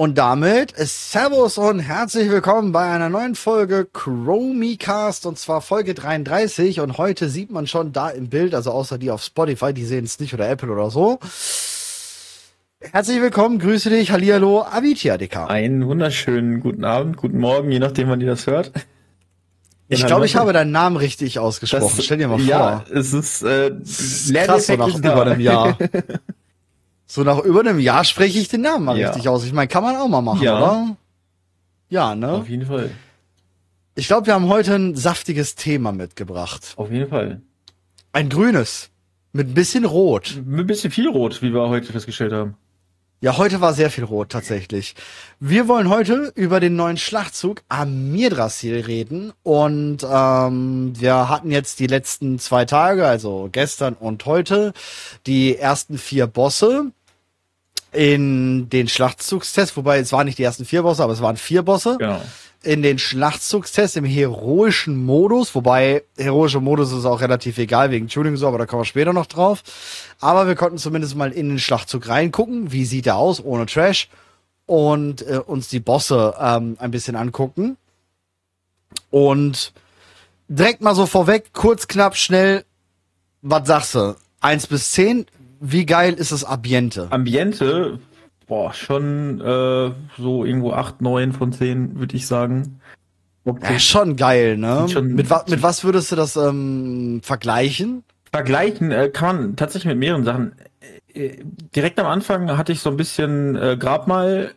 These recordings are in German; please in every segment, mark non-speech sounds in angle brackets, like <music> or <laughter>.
Und damit Servus und herzlich willkommen bei einer neuen Folge Chromicast und zwar Folge 33 und heute sieht man schon da im Bild, also außer die auf Spotify, die sehen es nicht oder Apple oder so. Herzlich willkommen, grüße dich, Hallihallo, Avitia DK. Einen wunderschönen guten Abend, guten Morgen, je nachdem, wann ihr das hört. Ich glaube, ich habe deinen Namen richtig ausgesprochen. Das, Stell dir mal vor. Ja, es ist äh, krass, so nach über einem Jahr. <laughs> So nach über einem Jahr spreche ich den Namen mal ja. richtig aus. Ich meine, kann man auch mal machen, ja. oder? Ja, ne? Auf jeden Fall. Ich glaube, wir haben heute ein saftiges Thema mitgebracht. Auf jeden Fall. Ein grünes. Mit ein bisschen Rot. Mit ein bisschen viel Rot, wie wir heute festgestellt haben. Ja, heute war sehr viel Rot tatsächlich. Wir wollen heute über den neuen Schlachtzug Am Mirdrasil reden und ähm, wir hatten jetzt die letzten zwei Tage, also gestern und heute, die ersten vier Bosse in den Schlachtzugstest, wobei es waren nicht die ersten vier Bosse, aber es waren vier Bosse. Genau in den Schlachtzugstest im heroischen Modus, wobei heroischer Modus ist auch relativ egal wegen Tuning so, aber da kommen wir später noch drauf. Aber wir konnten zumindest mal in den Schlachtzug reingucken, wie sieht er aus ohne Trash und äh, uns die Bosse ähm, ein bisschen angucken. Und direkt mal so vorweg, kurz, knapp, schnell, was sagst du? Eins bis zehn, wie geil ist das Ambiente? Ambiente boah, schon äh, so irgendwo 8, 9 von 10, würde ich sagen. Okay. Ja, schon geil, ne? Schon mit, wa mit was würdest du das ähm, vergleichen? Vergleichen äh, kann man tatsächlich mit mehreren Sachen. Äh, direkt am Anfang hatte ich so ein bisschen äh, Grabmal,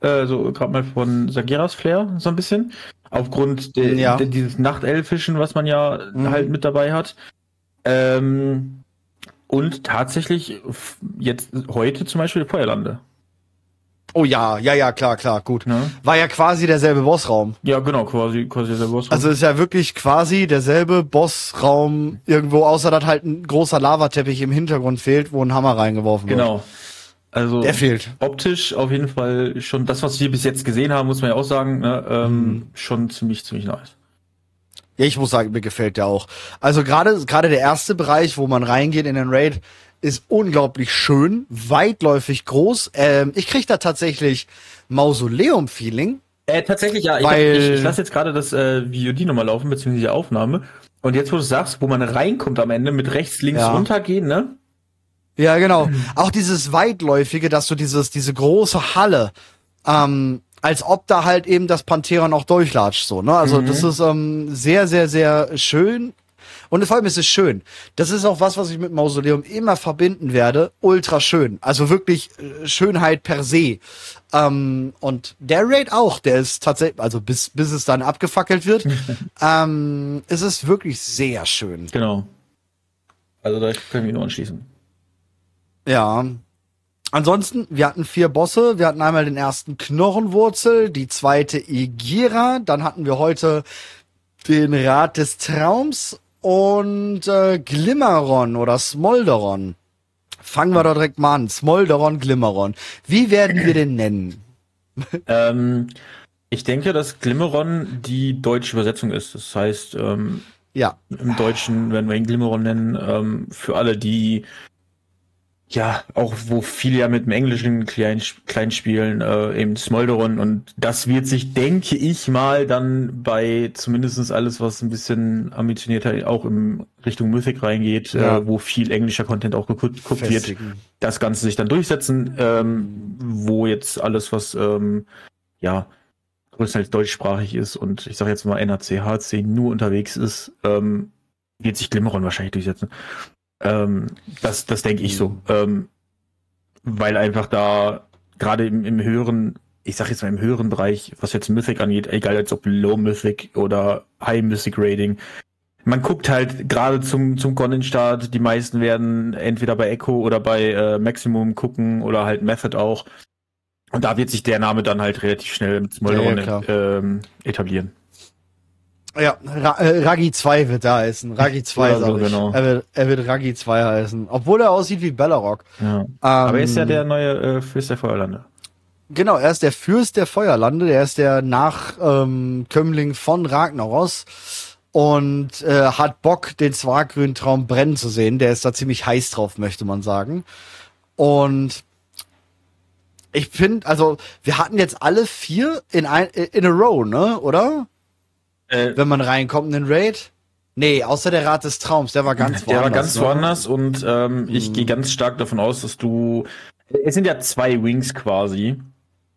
äh, so Grabmal von Sageras Flair, so ein bisschen. Aufgrund de, ja. de, dieses Nachtelfischen, was man ja mhm. halt mit dabei hat. Ähm, und tatsächlich jetzt heute zum Beispiel Feuerlande. Oh ja, ja, ja, klar, klar, gut. Ne? War ja quasi derselbe Bossraum. Ja, genau, quasi, quasi derselbe Bossraum. Also ist ja wirklich quasi derselbe Bossraum irgendwo, außer dass halt ein großer Lavateppich im Hintergrund fehlt, wo ein Hammer reingeworfen genau. wird. Genau. Also der fehlt. Optisch auf jeden Fall schon das, was wir bis jetzt gesehen haben, muss man ja auch sagen, ne, ähm, mhm. schon ziemlich, ziemlich nice. Ja, ich muss sagen, mir gefällt der auch. Also gerade gerade der erste Bereich, wo man reingeht in den Raid, ist unglaublich schön, weitläufig groß. Ähm, ich krieg da tatsächlich Mausoleum-Feeling. Äh, tatsächlich, ja. Weil, ich, ich, ich lasse jetzt gerade das äh, VOD nochmal laufen, beziehungsweise die Aufnahme. Und jetzt, wo du sagst, wo man reinkommt am Ende, mit rechts, links ja. runtergehen, ne? Ja, genau. Auch dieses weitläufige, dass du dieses, diese große Halle, ähm, als ob da halt eben das Pantheron auch durchlatscht, so, ne? Also, mhm. das ist ähm, sehr, sehr, sehr schön und vor allem ist es schön. Das ist auch was, was ich mit Mausoleum immer verbinden werde. Ultra schön. Also wirklich äh, Schönheit per se. Ähm, und der Raid auch, der ist tatsächlich, also bis, bis es dann abgefackelt wird, <laughs> ähm, ist es wirklich sehr schön. Genau. Also da können wir nur anschließen. Ja. Ansonsten, wir hatten vier Bosse. Wir hatten einmal den ersten Knochenwurzel, die zweite Igira, dann hatten wir heute den Rat des Traums und äh, Glimmeron oder Smolderon. Fangen wir doch direkt mal an. Smolderon, Glimmeron. Wie werden wir den nennen? <laughs> ähm, ich denke, dass Glimmeron die deutsche Übersetzung ist. Das heißt, ähm, ja. im Deutschen werden wir ihn Glimmeron nennen. Ähm, für alle, die ja, auch wo viele ja mit dem englischen kleinen, kleinen spielen, äh, eben Smolderon und das wird sich, denke ich mal, dann bei zumindestens alles, was ein bisschen ambitionierter auch in Richtung Mythic reingeht, äh, ja. äh, wo viel englischer Content auch geguckt, geguckt wird, das Ganze sich dann durchsetzen, ähm, wo jetzt alles, was ähm, ja größtenteils deutschsprachig ist und ich sage jetzt mal NAC, HC nur unterwegs ist, ähm, wird sich Glimmeron wahrscheinlich durchsetzen. Ähm, das, das denke ich so. Ähm, weil einfach da gerade im, im höheren, ich sag jetzt mal im höheren Bereich, was jetzt Mythic angeht, egal als ob Low Mythic oder High Mythic Rating, man guckt halt gerade zum, zum Content-Start, die meisten werden entweder bei Echo oder bei äh, Maximum gucken oder halt Method auch. Und da wird sich der Name dann halt relativ schnell mit Smolderon ja, ja, ähm, etablieren. Ja, Ra äh, Raggi 2 wird da heißen. Raggi 2 ja, so, genau. Er wird, er wird Raggi 2 heißen. Obwohl er aussieht wie Bellarok. Ja. Ähm, Aber er ist ja der neue äh, Fürst der Feuerlande. Genau, er ist der Fürst der Feuerlande. Er ist der Nachkömmling ähm, von Ragnaros und äh, hat Bock, den Zwargrünen Traum brennen zu sehen. Der ist da ziemlich heiß drauf, möchte man sagen. Und ich finde, also wir hatten jetzt alle vier in ein in a row, ne, oder? Äh, Wenn man reinkommt in den Raid. Nee, außer der Rat des Traums, der war ganz woanders. Der war ganz ne? woanders und ähm, ich hm. gehe ganz stark davon aus, dass du. Es sind ja zwei Wings quasi,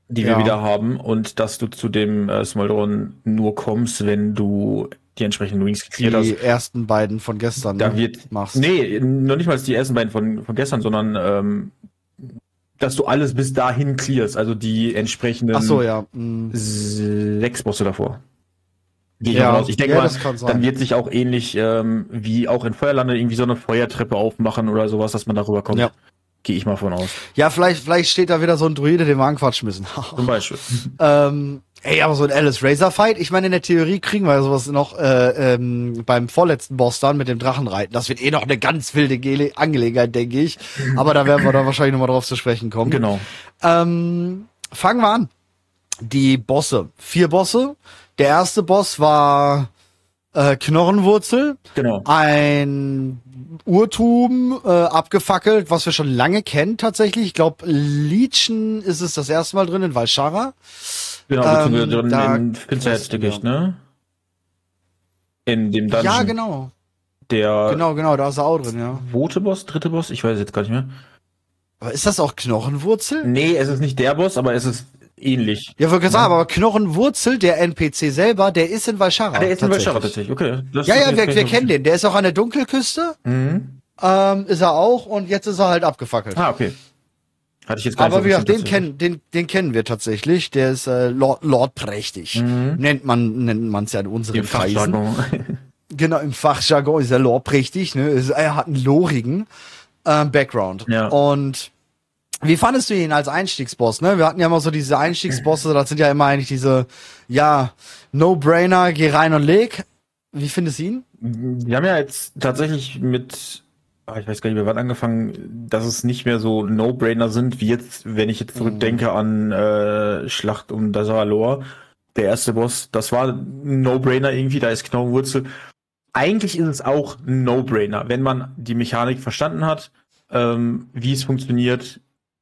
die ja. wir wieder haben und dass du zu dem äh, Smoldron nur kommst, wenn du die entsprechenden Wings geklärt hast. Die ersten beiden von gestern. Da ne, wird, machst. Nee, noch nicht mal die ersten beiden von, von gestern, sondern ähm, dass du alles bis dahin clearst, also die entsprechenden Ach so, ja. Mhm. sechs Bosse davor. Gehe ich ja. Ich denke ja, mal, dann wird sich auch ähnlich ähm, wie auch in Feuerlande irgendwie so eine Feuertreppe aufmachen oder sowas, dass man darüber kommt. Ja. Gehe ich mal von aus. Ja, vielleicht, vielleicht steht da wieder so ein Druide, den wir anquatschen müssen. <laughs> Zum Beispiel. ähm, ey, aber so ein Alice Razor Fight, ich meine, in der Theorie kriegen wir sowas noch äh, ähm, beim vorletzten Boss dann mit dem Drachenreiten. Das wird eh noch eine ganz wilde Gele Angelegenheit, denke ich. Aber da werden wir dann wahrscheinlich nochmal drauf zu sprechen kommen. Genau. Ähm, fangen wir an. Die Bosse. Vier Bosse. Der erste Boss war äh, Knochenwurzel. Genau. Ein Urtum äh, abgefackelt, was wir schon lange kennen tatsächlich. Ich glaube, Leechen ist es das erste Mal drin in Valshara. Genau, ähm, drin in Finsterheitsdickicht, ne? In dem Dungeon. Ja, genau. Der genau, genau, da ist er auch drin, ja. Zweite Boss, dritte Boss, ich weiß jetzt gar nicht mehr. Aber ist das auch Knochenwurzel? Nee, es ist nicht der Boss, aber es ist ähnlich. Ja, wollte sagen, ja. aber Knochenwurzel, der NPC selber, der ist in Valshara. Ah, der ist in Valshara tatsächlich, okay. Das ja, ja, wir, wir kennen den. Der ist auch an der Dunkelküste. Mhm. Ähm, ist er auch und jetzt ist er halt abgefackelt. Ah, okay. Hatte ich jetzt gar Aber wie gesagt, den kennen, den, den kennen wir tatsächlich. Der ist äh, Lord, Lord prächtig. Mhm. Nennt man nennt man's ja in unseren Im Kreisen. <laughs> genau, im Fachjargon ist er Lord prächtig. Ne? Er hat einen lorigen äh, Background. Ja. Und wie fandest du ihn als Einstiegsboss? Ne? Wir hatten ja immer so diese Einstiegsbosse, das sind ja immer eigentlich diese, ja, No-Brainer, geh rein und leg. Wie findest du ihn? Wir haben ja jetzt tatsächlich mit, ah, ich weiß gar nicht mehr wann angefangen, dass es nicht mehr so No-Brainer sind, wie jetzt, wenn ich jetzt zurückdenke mhm. an äh, Schlacht um Dazalor, der erste Boss, das war ein No-Brainer irgendwie, da ist Knochenwurzel. Eigentlich ist es auch ein No-Brainer, wenn man die Mechanik verstanden hat, ähm, wie es funktioniert,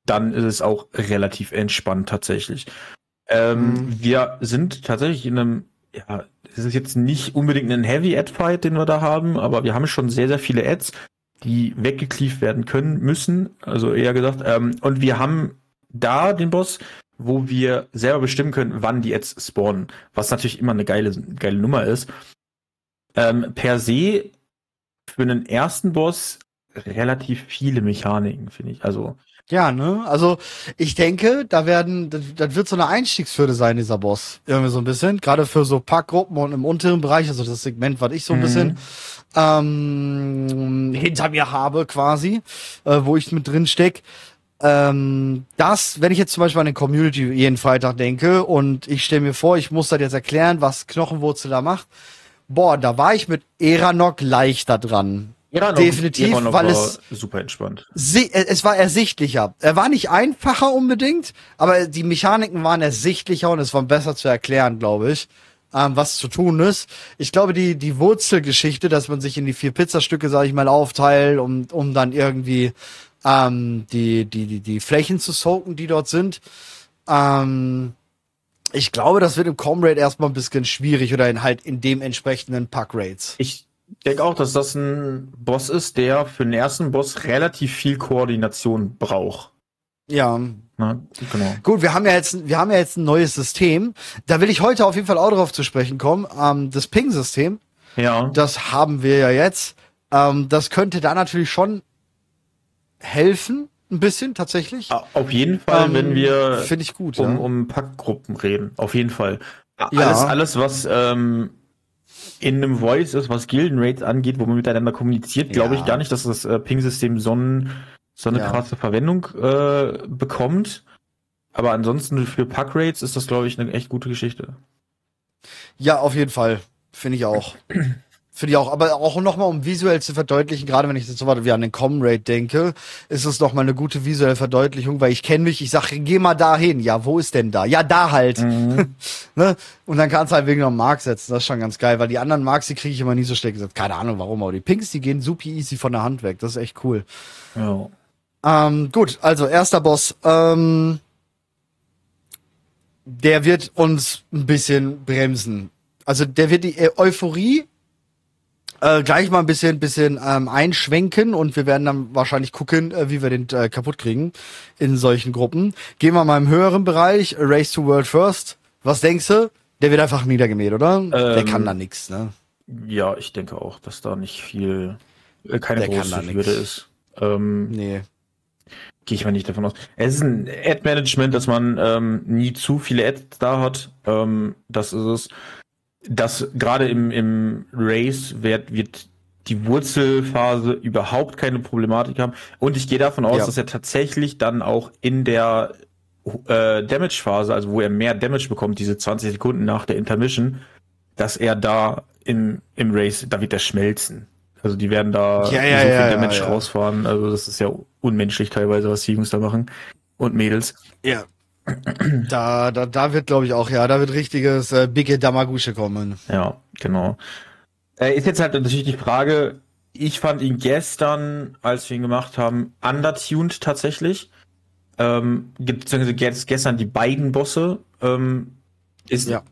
dann ist es auch relativ entspannt tatsächlich. Ähm, mhm. Wir sind tatsächlich in einem, ja, es ist jetzt nicht unbedingt ein Heavy Ad-Fight, den wir da haben, aber wir haben schon sehr, sehr viele Ads, die weggeklieft werden können, müssen, also eher gesagt. Ähm, und wir haben da den Boss, wo wir selber bestimmen können, wann die Ads spawnen, was natürlich immer eine geile, geile Nummer ist. Ähm, per se für einen ersten Boss relativ viele Mechaniken, finde ich. Also ja, ne? Also ich denke, da werden, das, das wird so eine Einstiegshürde sein, dieser Boss. Irgendwie so ein bisschen. Gerade für so Packgruppen und im unteren Bereich, also das Segment, was ich so ein mhm. bisschen ähm, hinter mir habe, quasi, äh, wo ich mit drin steck. Ähm, das, wenn ich jetzt zum Beispiel an den Community jeden Freitag denke und ich stelle mir vor, ich muss das jetzt erklären, was Knochenwurzel da macht. Boah, da war ich mit Eranok leichter dran. Ja, definitiv, weil es super entspannt. Äh, es war ersichtlicher. Er war nicht einfacher unbedingt, aber die Mechaniken waren ersichtlicher und es war besser zu erklären, glaube ich, ähm, was zu tun ist. Ich glaube, die die Wurzelgeschichte, dass man sich in die vier Pizzastücke, sage ich mal, aufteilt, um um dann irgendwie ähm, die die die die Flächen zu soaken, die dort sind. Ähm, ich glaube, das wird im Comrade erstmal ein bisschen schwierig oder in halt in dem entsprechenden Pack Rates. Ich ich denke auch, dass das ein Boss ist, der für den ersten Boss relativ viel Koordination braucht. Ja. Na, genau. Gut, wir haben ja jetzt, wir haben ja jetzt ein neues System. Da will ich heute auf jeden Fall auch darauf zu sprechen kommen. Ähm, das Ping-System. Ja. Das haben wir ja jetzt. Ähm, das könnte da natürlich schon helfen, ein bisschen tatsächlich. Auf jeden Fall, ähm, wenn wir finde ich gut, um, ja. um Packgruppen reden. Auf jeden Fall. Ja. Alles, alles was ähm, in einem Voice ist, was Gilden-Rates angeht, wo man miteinander kommuniziert, glaube ja. ich gar nicht, dass das äh, Ping-System so, ein, so eine ja. krasse Verwendung äh, bekommt. Aber ansonsten für Pack-Rates ist das, glaube ich, eine echt gute Geschichte. Ja, auf jeden Fall. Finde ich auch. <clears throat> Finde ich auch. Aber auch nochmal, um visuell zu verdeutlichen, gerade wenn ich jetzt so wie an den Com-Rate denke, ist es nochmal eine gute visuelle Verdeutlichung, weil ich kenne mich, ich sage, geh mal dahin. Ja, wo ist denn da? Ja, da halt. Mhm. <laughs> ne? Und dann kannst du halt wegen noch Mark setzen. Das ist schon ganz geil, weil die anderen Marks, die kriege ich immer nie so schlecht gesagt. Keine Ahnung warum, aber die Pinks, die gehen super easy von der Hand weg. Das ist echt cool. Ja. Ähm, gut, also erster Boss. Ähm, der wird uns ein bisschen bremsen. Also der wird die Euphorie äh, gleich mal ein bisschen, bisschen ähm, einschwenken und wir werden dann wahrscheinlich gucken, äh, wie wir den äh, kaputt kriegen in solchen Gruppen. Gehen wir mal im höheren Bereich, Race to World First. Was denkst du? Der wird einfach niedergemäht, oder? Ähm, der kann da nix, ne? Ja, ich denke auch, dass da nicht viel, äh, keine der große Hürde ist. Ähm, nee. Gehe ich mal nicht davon aus. Es ist ein Ad-Management, dass man ähm, nie zu viele Ads da hat. Ähm, das ist es dass gerade im, im Race wird, wird die Wurzelphase überhaupt keine Problematik haben. Und ich gehe davon aus, ja. dass er tatsächlich dann auch in der äh, Damage-Phase, also wo er mehr Damage bekommt, diese 20 Sekunden nach der Intermission, dass er da im, im Race, da wird er schmelzen. Also die werden da ja, ja, so viel Damage rausfahren. Also das ist ja unmenschlich teilweise, was die Jungs da machen. Und Mädels. Ja, da, da, da wird, glaube ich, auch, ja, da wird richtiges äh, Bigge Damagusche kommen. Ja, genau. Äh, ist jetzt halt natürlich die Frage, ich fand ihn gestern, als wir ihn gemacht haben, undertuned tatsächlich. Ähm, beziehungsweise gestern die beiden Bosse, ähm, ist ja.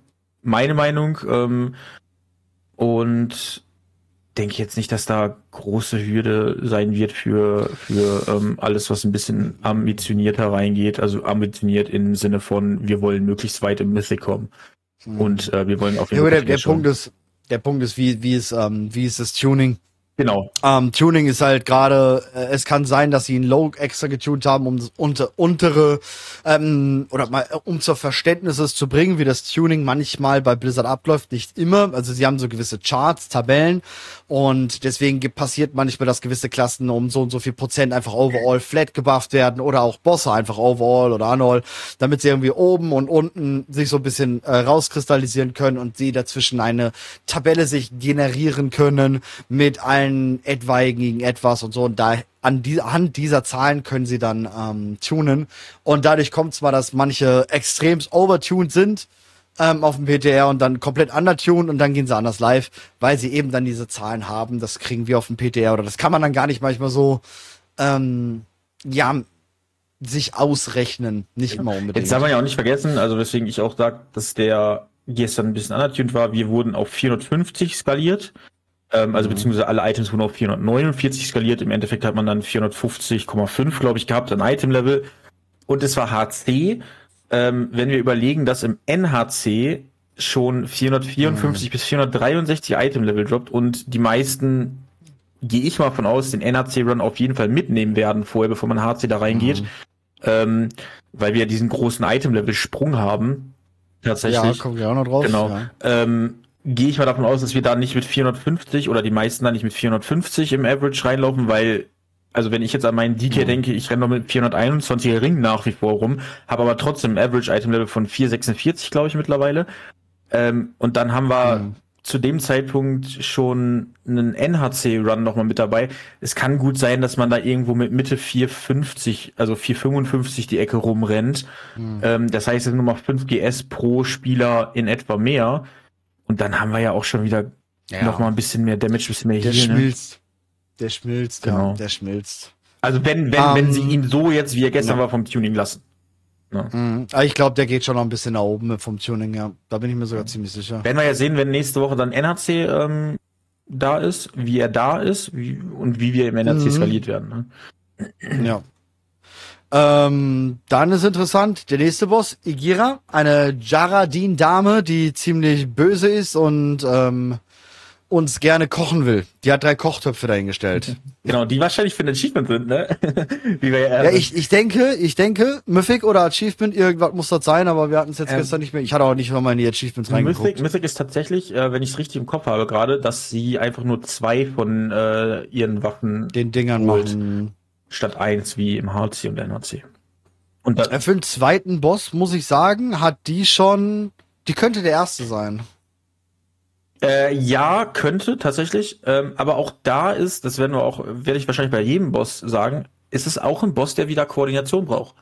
meine Meinung. Ähm, und denke ich jetzt nicht, dass da große Hürde sein wird für, für ähm, alles, was ein bisschen ambitionierter reingeht. Also ambitioniert im Sinne von, wir wollen möglichst weit im Mythic kommen. Mhm. Und äh, wir wollen auf jeden Fall. Ja, der, der Punkt ist, der Punkt ist, wie, wie ist, ähm, wie ist das Tuning? Genau. Ähm, Tuning ist halt gerade, äh, es kann sein, dass sie ihn low extra getuned haben, um das unter, untere, ähm, oder mal, äh, um zur Verständnisses zu bringen, wie das Tuning manchmal bei Blizzard abläuft, nicht immer. Also sie haben so gewisse Charts, Tabellen und deswegen passiert manchmal, dass gewisse Klassen um so und so viel Prozent einfach overall flat gebufft werden oder auch Bosse einfach overall oder unall, damit sie irgendwie oben und unten sich so ein bisschen äh, rauskristallisieren können und sie dazwischen eine Tabelle sich generieren können mit allen etwaigen etwas und so. Und da an die, anhand dieser Zahlen können sie dann ähm, tunen. Und dadurch kommt zwar, dass manche extremst overtuned sind ähm, auf dem PTR und dann komplett undertuned und dann gehen sie anders live, weil sie eben dann diese Zahlen haben. Das kriegen wir auf dem PTR oder das kann man dann gar nicht manchmal so ähm, ja sich ausrechnen, nicht immer unbedingt. Jetzt darf man ja auch nicht vergessen, also weswegen ich auch sage, dass der gestern ein bisschen undertuned war. Wir wurden auf 450 skaliert. Ähm, also mhm. beziehungsweise alle Items wurden auf 449 skaliert. Im Endeffekt hat man dann 450,5, glaube ich, gehabt an Item-Level. Und es war HC. Ähm, wenn wir überlegen, dass im NHC schon 454 mhm. bis 463 Item-Level droppt und die meisten, gehe ich mal von aus, den NHC-Run auf jeden Fall mitnehmen werden vorher, bevor man HC da reingeht. Mhm. Ähm, weil wir diesen großen Item-Level-Sprung haben. Tatsächlich. Ja, kommen wir auch noch drauf. Genau. Ja. Ähm, gehe ich mal davon aus, dass wir da nicht mit 450 oder die meisten da nicht mit 450 im Average reinlaufen, weil, also wenn ich jetzt an meinen DK mhm. denke, ich renne noch mit 421er Ring nach wie vor rum, habe aber trotzdem ein Average-Item-Level von 446, glaube ich, mittlerweile. Ähm, und dann haben wir mhm. zu dem Zeitpunkt schon einen NHC-Run nochmal mit dabei. Es kann gut sein, dass man da irgendwo mit Mitte 450, also 455 die Ecke rumrennt. Mhm. Ähm, das heißt, es sind nochmal 5 GS pro Spieler in etwa mehr. Und dann haben wir ja auch schon wieder ja. noch mal ein bisschen mehr Damage, ein bisschen mehr Der. Ne? Der schmilzt, genau. der schmilzt. Also wenn, wenn, um, wenn sie ähm, ihn so jetzt, wie er gestern ja. war, vom Tuning lassen. Ja. Mhm. Ich glaube, der geht schon noch ein bisschen nach oben vom Tuning, ja. Da bin ich mir sogar ziemlich sicher. Werden wir ja sehen, wenn nächste Woche dann NHC ähm, da ist, wie er da ist wie, und wie wir im NHC mhm. skaliert werden. Ne? Ja. Ähm, dann ist interessant, der nächste Boss, Igira, eine Jaradin-Dame, die ziemlich böse ist und ähm, uns gerne kochen will. Die hat drei Kochtöpfe dahingestellt. <laughs> Genau, die wahrscheinlich für ein Achievement sind, ne? <laughs> Wie wir ja, ja ich, ich denke, ich denke, Mythic oder Achievement, irgendwas muss das sein, aber wir hatten es jetzt ähm, gestern nicht mehr. Ich hatte auch nicht mal in die Achievements reingeguckt. Mythic, Mythic ist tatsächlich, äh, wenn ich es richtig im Kopf habe gerade, dass sie einfach nur zwei von äh, ihren Waffen den Dingern holt. machen statt eins wie im HC und NHC. Und da, für den zweiten Boss, muss ich sagen, hat die schon, die könnte der erste sein. Äh, ja, könnte tatsächlich. Ähm, aber auch da ist, das werden wir auch, werde ich wahrscheinlich bei jedem Boss sagen, ist es auch ein Boss, der wieder Koordination braucht.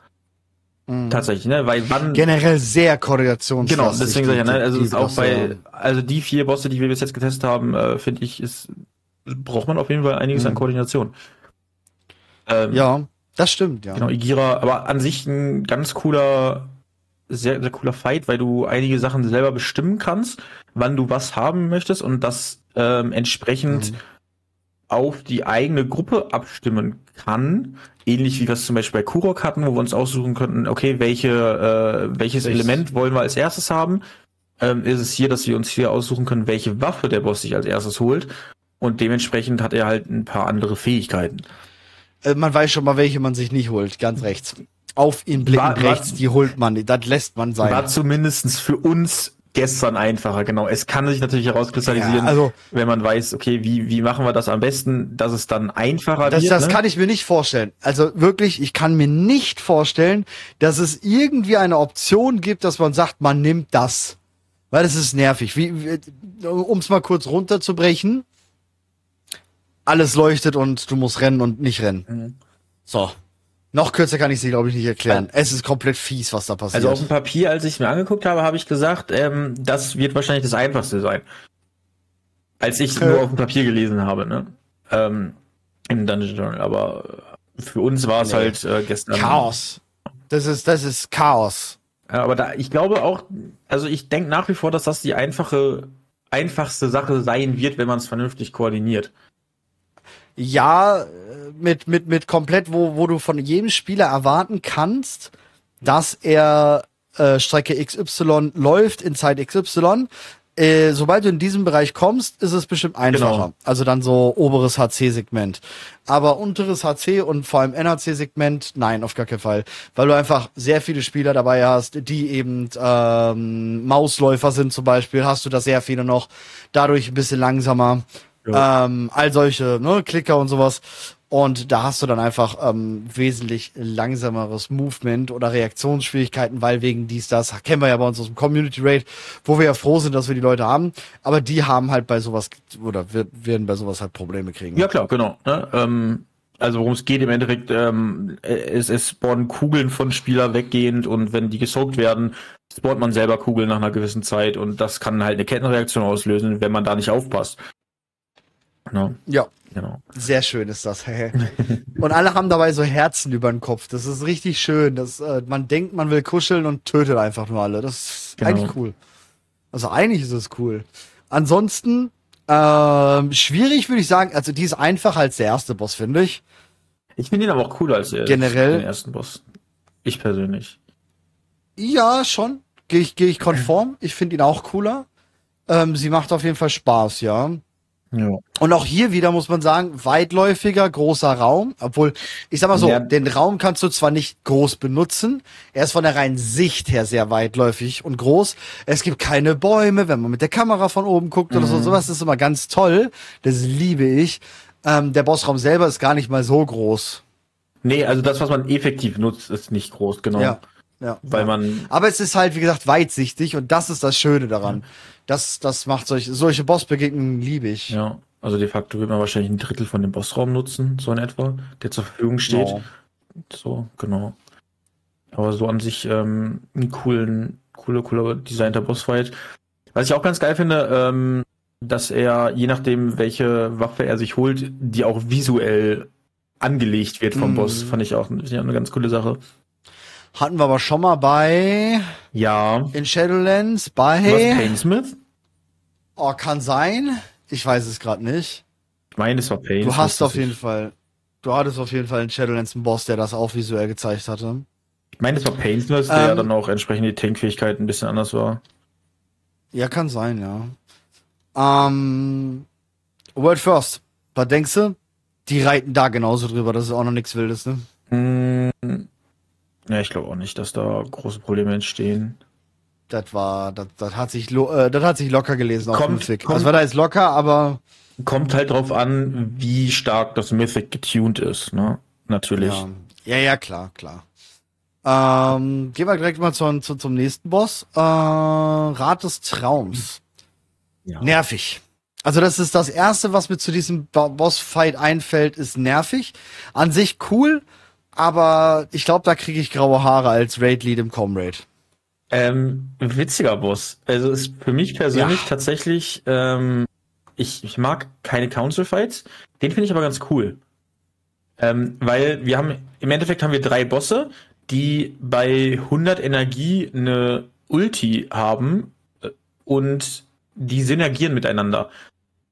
Mhm. Tatsächlich, ne? Weil wann generell sehr Koordination. Genau, deswegen sage ich ja, ne? Also ist auch bei, also die vier Bosse, die wir bis jetzt getestet haben, äh, finde ich, ist braucht man auf jeden Fall einiges mhm. an Koordination. Ähm, ja, das stimmt, ja. Genau, Igira, aber an sich ein ganz cooler sehr, sehr cooler Fight, weil du einige Sachen selber bestimmen kannst, wann du was haben möchtest und das ähm, entsprechend mhm. auf die eigene Gruppe abstimmen kann. Ähnlich wie wir es zum Beispiel bei Kurok hatten, wo wir uns aussuchen könnten, okay, welche, äh, welches Richtig. Element wollen wir als erstes haben. Ähm, ist es hier, dass wir uns hier aussuchen können, welche Waffe der Boss sich als erstes holt. Und dementsprechend hat er halt ein paar andere Fähigkeiten. Äh, man weiß schon mal, welche man sich nicht holt, ganz rechts. Auf ihn blicken war, rechts, war, die holt man, das lässt man sein. War zumindestens für uns gestern einfacher, genau. Es kann sich natürlich herauskristallisieren, ja, also, wenn man weiß, okay, wie, wie machen wir das am besten, dass es dann einfacher das, wird. Das ne? kann ich mir nicht vorstellen. Also wirklich, ich kann mir nicht vorstellen, dass es irgendwie eine Option gibt, dass man sagt, man nimmt das. Weil das ist nervig. Wie, wie um es mal kurz runterzubrechen, alles leuchtet und du musst rennen und nicht rennen. Mhm. So. Noch kürzer kann ich sie, glaube ich, nicht erklären. Es ist komplett fies, was da passiert. Also auf dem Papier, als ich es mir angeguckt habe, habe ich gesagt, ähm, das wird wahrscheinlich das Einfachste sein. Als ich äh. nur auf dem Papier gelesen habe, ne? Ähm, Im Dungeon Journal. Aber für uns war es nee. halt äh, gestern. Chaos. Das ist, das ist Chaos. Ja, aber da, ich glaube auch, also ich denke nach wie vor, dass das die einfache, einfachste Sache sein wird, wenn man es vernünftig koordiniert ja, mit, mit, mit komplett, wo, wo du von jedem Spieler erwarten kannst, dass er äh, Strecke XY läuft in Zeit XY. Äh, sobald du in diesem Bereich kommst, ist es bestimmt einfacher. Genau. Also dann so oberes HC-Segment. Aber unteres HC und vor allem NHC-Segment, nein, auf gar keinen Fall. Weil du einfach sehr viele Spieler dabei hast, die eben ähm, Mausläufer sind zum Beispiel, hast du da sehr viele noch, dadurch ein bisschen langsamer. Ähm, all solche ne, Klicker und sowas. Und da hast du dann einfach ähm, wesentlich langsameres Movement oder Reaktionsschwierigkeiten, weil wegen dies, das, kennen wir ja bei uns aus dem Community Rate, wo wir ja froh sind, dass wir die Leute haben. Aber die haben halt bei sowas, oder werden bei sowas halt Probleme kriegen. Ja klar, genau. Ne? Ähm, also worum es geht im Endeffekt, ähm, es, es spawnen Kugeln von Spieler weggehend und wenn die gesaugt werden, spawnt man selber Kugeln nach einer gewissen Zeit und das kann halt eine Kettenreaktion auslösen, wenn man da nicht aufpasst. Ne? Ja. Genau. Sehr schön ist das. <laughs> und alle haben dabei so Herzen über den Kopf. Das ist richtig schön. Das, äh, man denkt, man will kuscheln und tötet einfach nur alle. Das ist genau. eigentlich cool. Also eigentlich ist es cool. Ansonsten, ähm, schwierig würde ich sagen, also die ist einfacher als der erste Boss, finde ich. Ich finde ihn aber auch cooler als der, Generell, den ersten Boss. Ich persönlich. Ja, schon. Gehe ich, geh ich konform. Ich finde ihn auch cooler. Ähm, sie macht auf jeden Fall Spaß, ja. Ja. Und auch hier wieder muss man sagen, weitläufiger, großer Raum. Obwohl, ich sag mal so, ja. den Raum kannst du zwar nicht groß benutzen, er ist von der reinen Sicht her sehr weitläufig und groß. Es gibt keine Bäume, wenn man mit der Kamera von oben guckt mhm. oder so. Mhm. Sowas ist immer ganz toll. Das liebe ich. Ähm, der Bossraum selber ist gar nicht mal so groß. Nee, also das, was man effektiv nutzt, ist nicht groß, genau. Ja. Ja, weil man. Aber es ist halt, wie gesagt, weitsichtig und das ist das Schöne daran. Ja. Das, das macht solche, solche Bossbegegnungen liebe ich. Ja, also de facto wird man wahrscheinlich ein Drittel von dem Bossraum nutzen, so in etwa, der zur Verfügung steht. Oh. So, genau. Aber so an sich ähm, einen coolen, cooler, cooler designter Bossfight. Was ich auch ganz geil finde, ähm, dass er, je nachdem, welche Waffe er sich holt, die auch visuell angelegt wird vom mm. Boss, fand ich auch, ich auch eine ganz coole Sache. Hatten wir aber schon mal bei. Ja. In Shadowlands bei. Was, Painsmith? Oh, kann sein. Ich weiß es gerade nicht. Ich meine, es war Painsmith. Du hast auf jeden Fall. Du hattest auf jeden Fall in Shadowlands einen Boss, der das auch visuell gezeigt hatte. Ich meine, es war Painsmith, der ähm, dann auch entsprechend die Tankfähigkeit ein bisschen anders war. Ja, kann sein, ja. Ähm, World First. Was denkst du? Die reiten da genauso drüber, das ist auch noch nichts Wildes, ne? Mm, ja, ich glaube auch nicht, dass da große Probleme entstehen. Das war, das, das hat sich, äh, das hat sich locker gelesen auf kommt, Mythic. Kommt, das war da jetzt locker, aber kommt halt drauf an, wie stark das Mythic getuned ist, ne? Natürlich. Ja, ja, ja klar, klar. Ähm, gehen wir direkt mal zu, zu, zum nächsten Boss. Äh, Rat des Traums. Ja. Nervig. Also das ist das erste, was mir zu diesem Bossfight einfällt, ist nervig. An sich cool, aber ich glaube, da kriege ich graue Haare als Raid-Lead im Comrade. Ähm, witziger Boss. Also ist für mich persönlich ja. tatsächlich, ähm, ich, ich mag keine Council Fights. Den finde ich aber ganz cool. Ähm, weil wir haben, im Endeffekt haben wir drei Bosse, die bei 100 Energie eine Ulti haben äh, und die synergieren miteinander.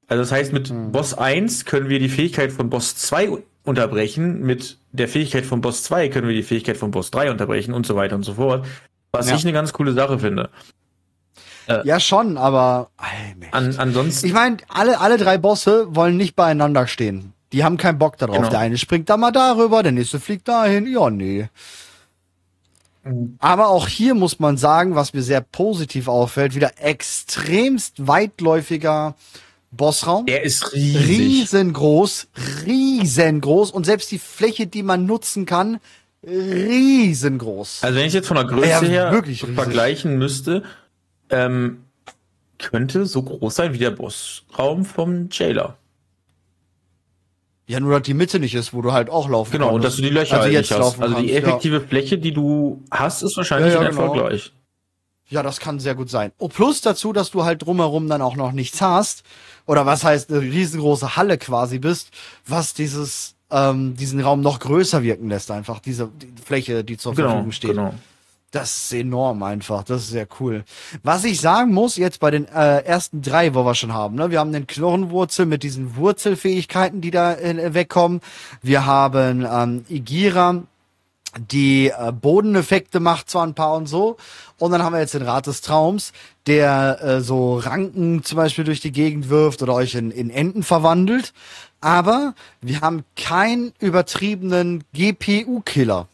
Also das heißt, mit hm. Boss 1 können wir die Fähigkeit von Boss 2 unterbrechen, mit der Fähigkeit von Boss 2 können wir die Fähigkeit von Boss 3 unterbrechen und so weiter und so fort. Was ja. ich eine ganz coole Sache finde. Äh, ja, schon, aber an, ansonsten. Ich meine, alle, alle drei Bosse wollen nicht beieinander stehen. Die haben keinen Bock darauf. Genau. Der eine springt da mal darüber, der nächste fliegt dahin. Ja, nee. Mhm. Aber auch hier muss man sagen, was mir sehr positiv auffällt, wieder extremst weitläufiger Bossraum. Der ist riesig. Riesengroß, riesengroß. Und selbst die Fläche, die man nutzen kann, riesengroß. Also wenn ich jetzt von der Größe ja, her wirklich vergleichen müsste, ähm, könnte so groß sein wie der Bossraum vom Jailer. Ja, nur dass die Mitte nicht ist, wo du halt auch laufen genau, kannst. Genau, und dass du die Löcher also halt jetzt hast. Also die effektive ja. Fläche, die du hast, ist wahrscheinlich ja, ja, genau. gleich. Ja, das kann sehr gut sein. Oh, plus dazu, dass du halt drumherum dann auch noch nichts hast. Oder was heißt, eine riesengroße Halle quasi bist, was dieses, ähm, diesen Raum noch größer wirken lässt, einfach diese die Fläche, die zur genau, Verfügung steht. Genau. Das ist enorm einfach. Das ist sehr cool. Was ich sagen muss, jetzt bei den äh, ersten drei, wo wir schon haben, ne? wir haben den Knochenwurzel mit diesen Wurzelfähigkeiten, die da äh, wegkommen. Wir haben ähm, Igira, die äh, Bodeneffekte macht zwar ein paar und so. Und dann haben wir jetzt den Rat des Traums, der äh, so Ranken zum Beispiel durch die Gegend wirft oder euch in, in Enten verwandelt. Aber wir haben keinen übertriebenen GPU-Killer.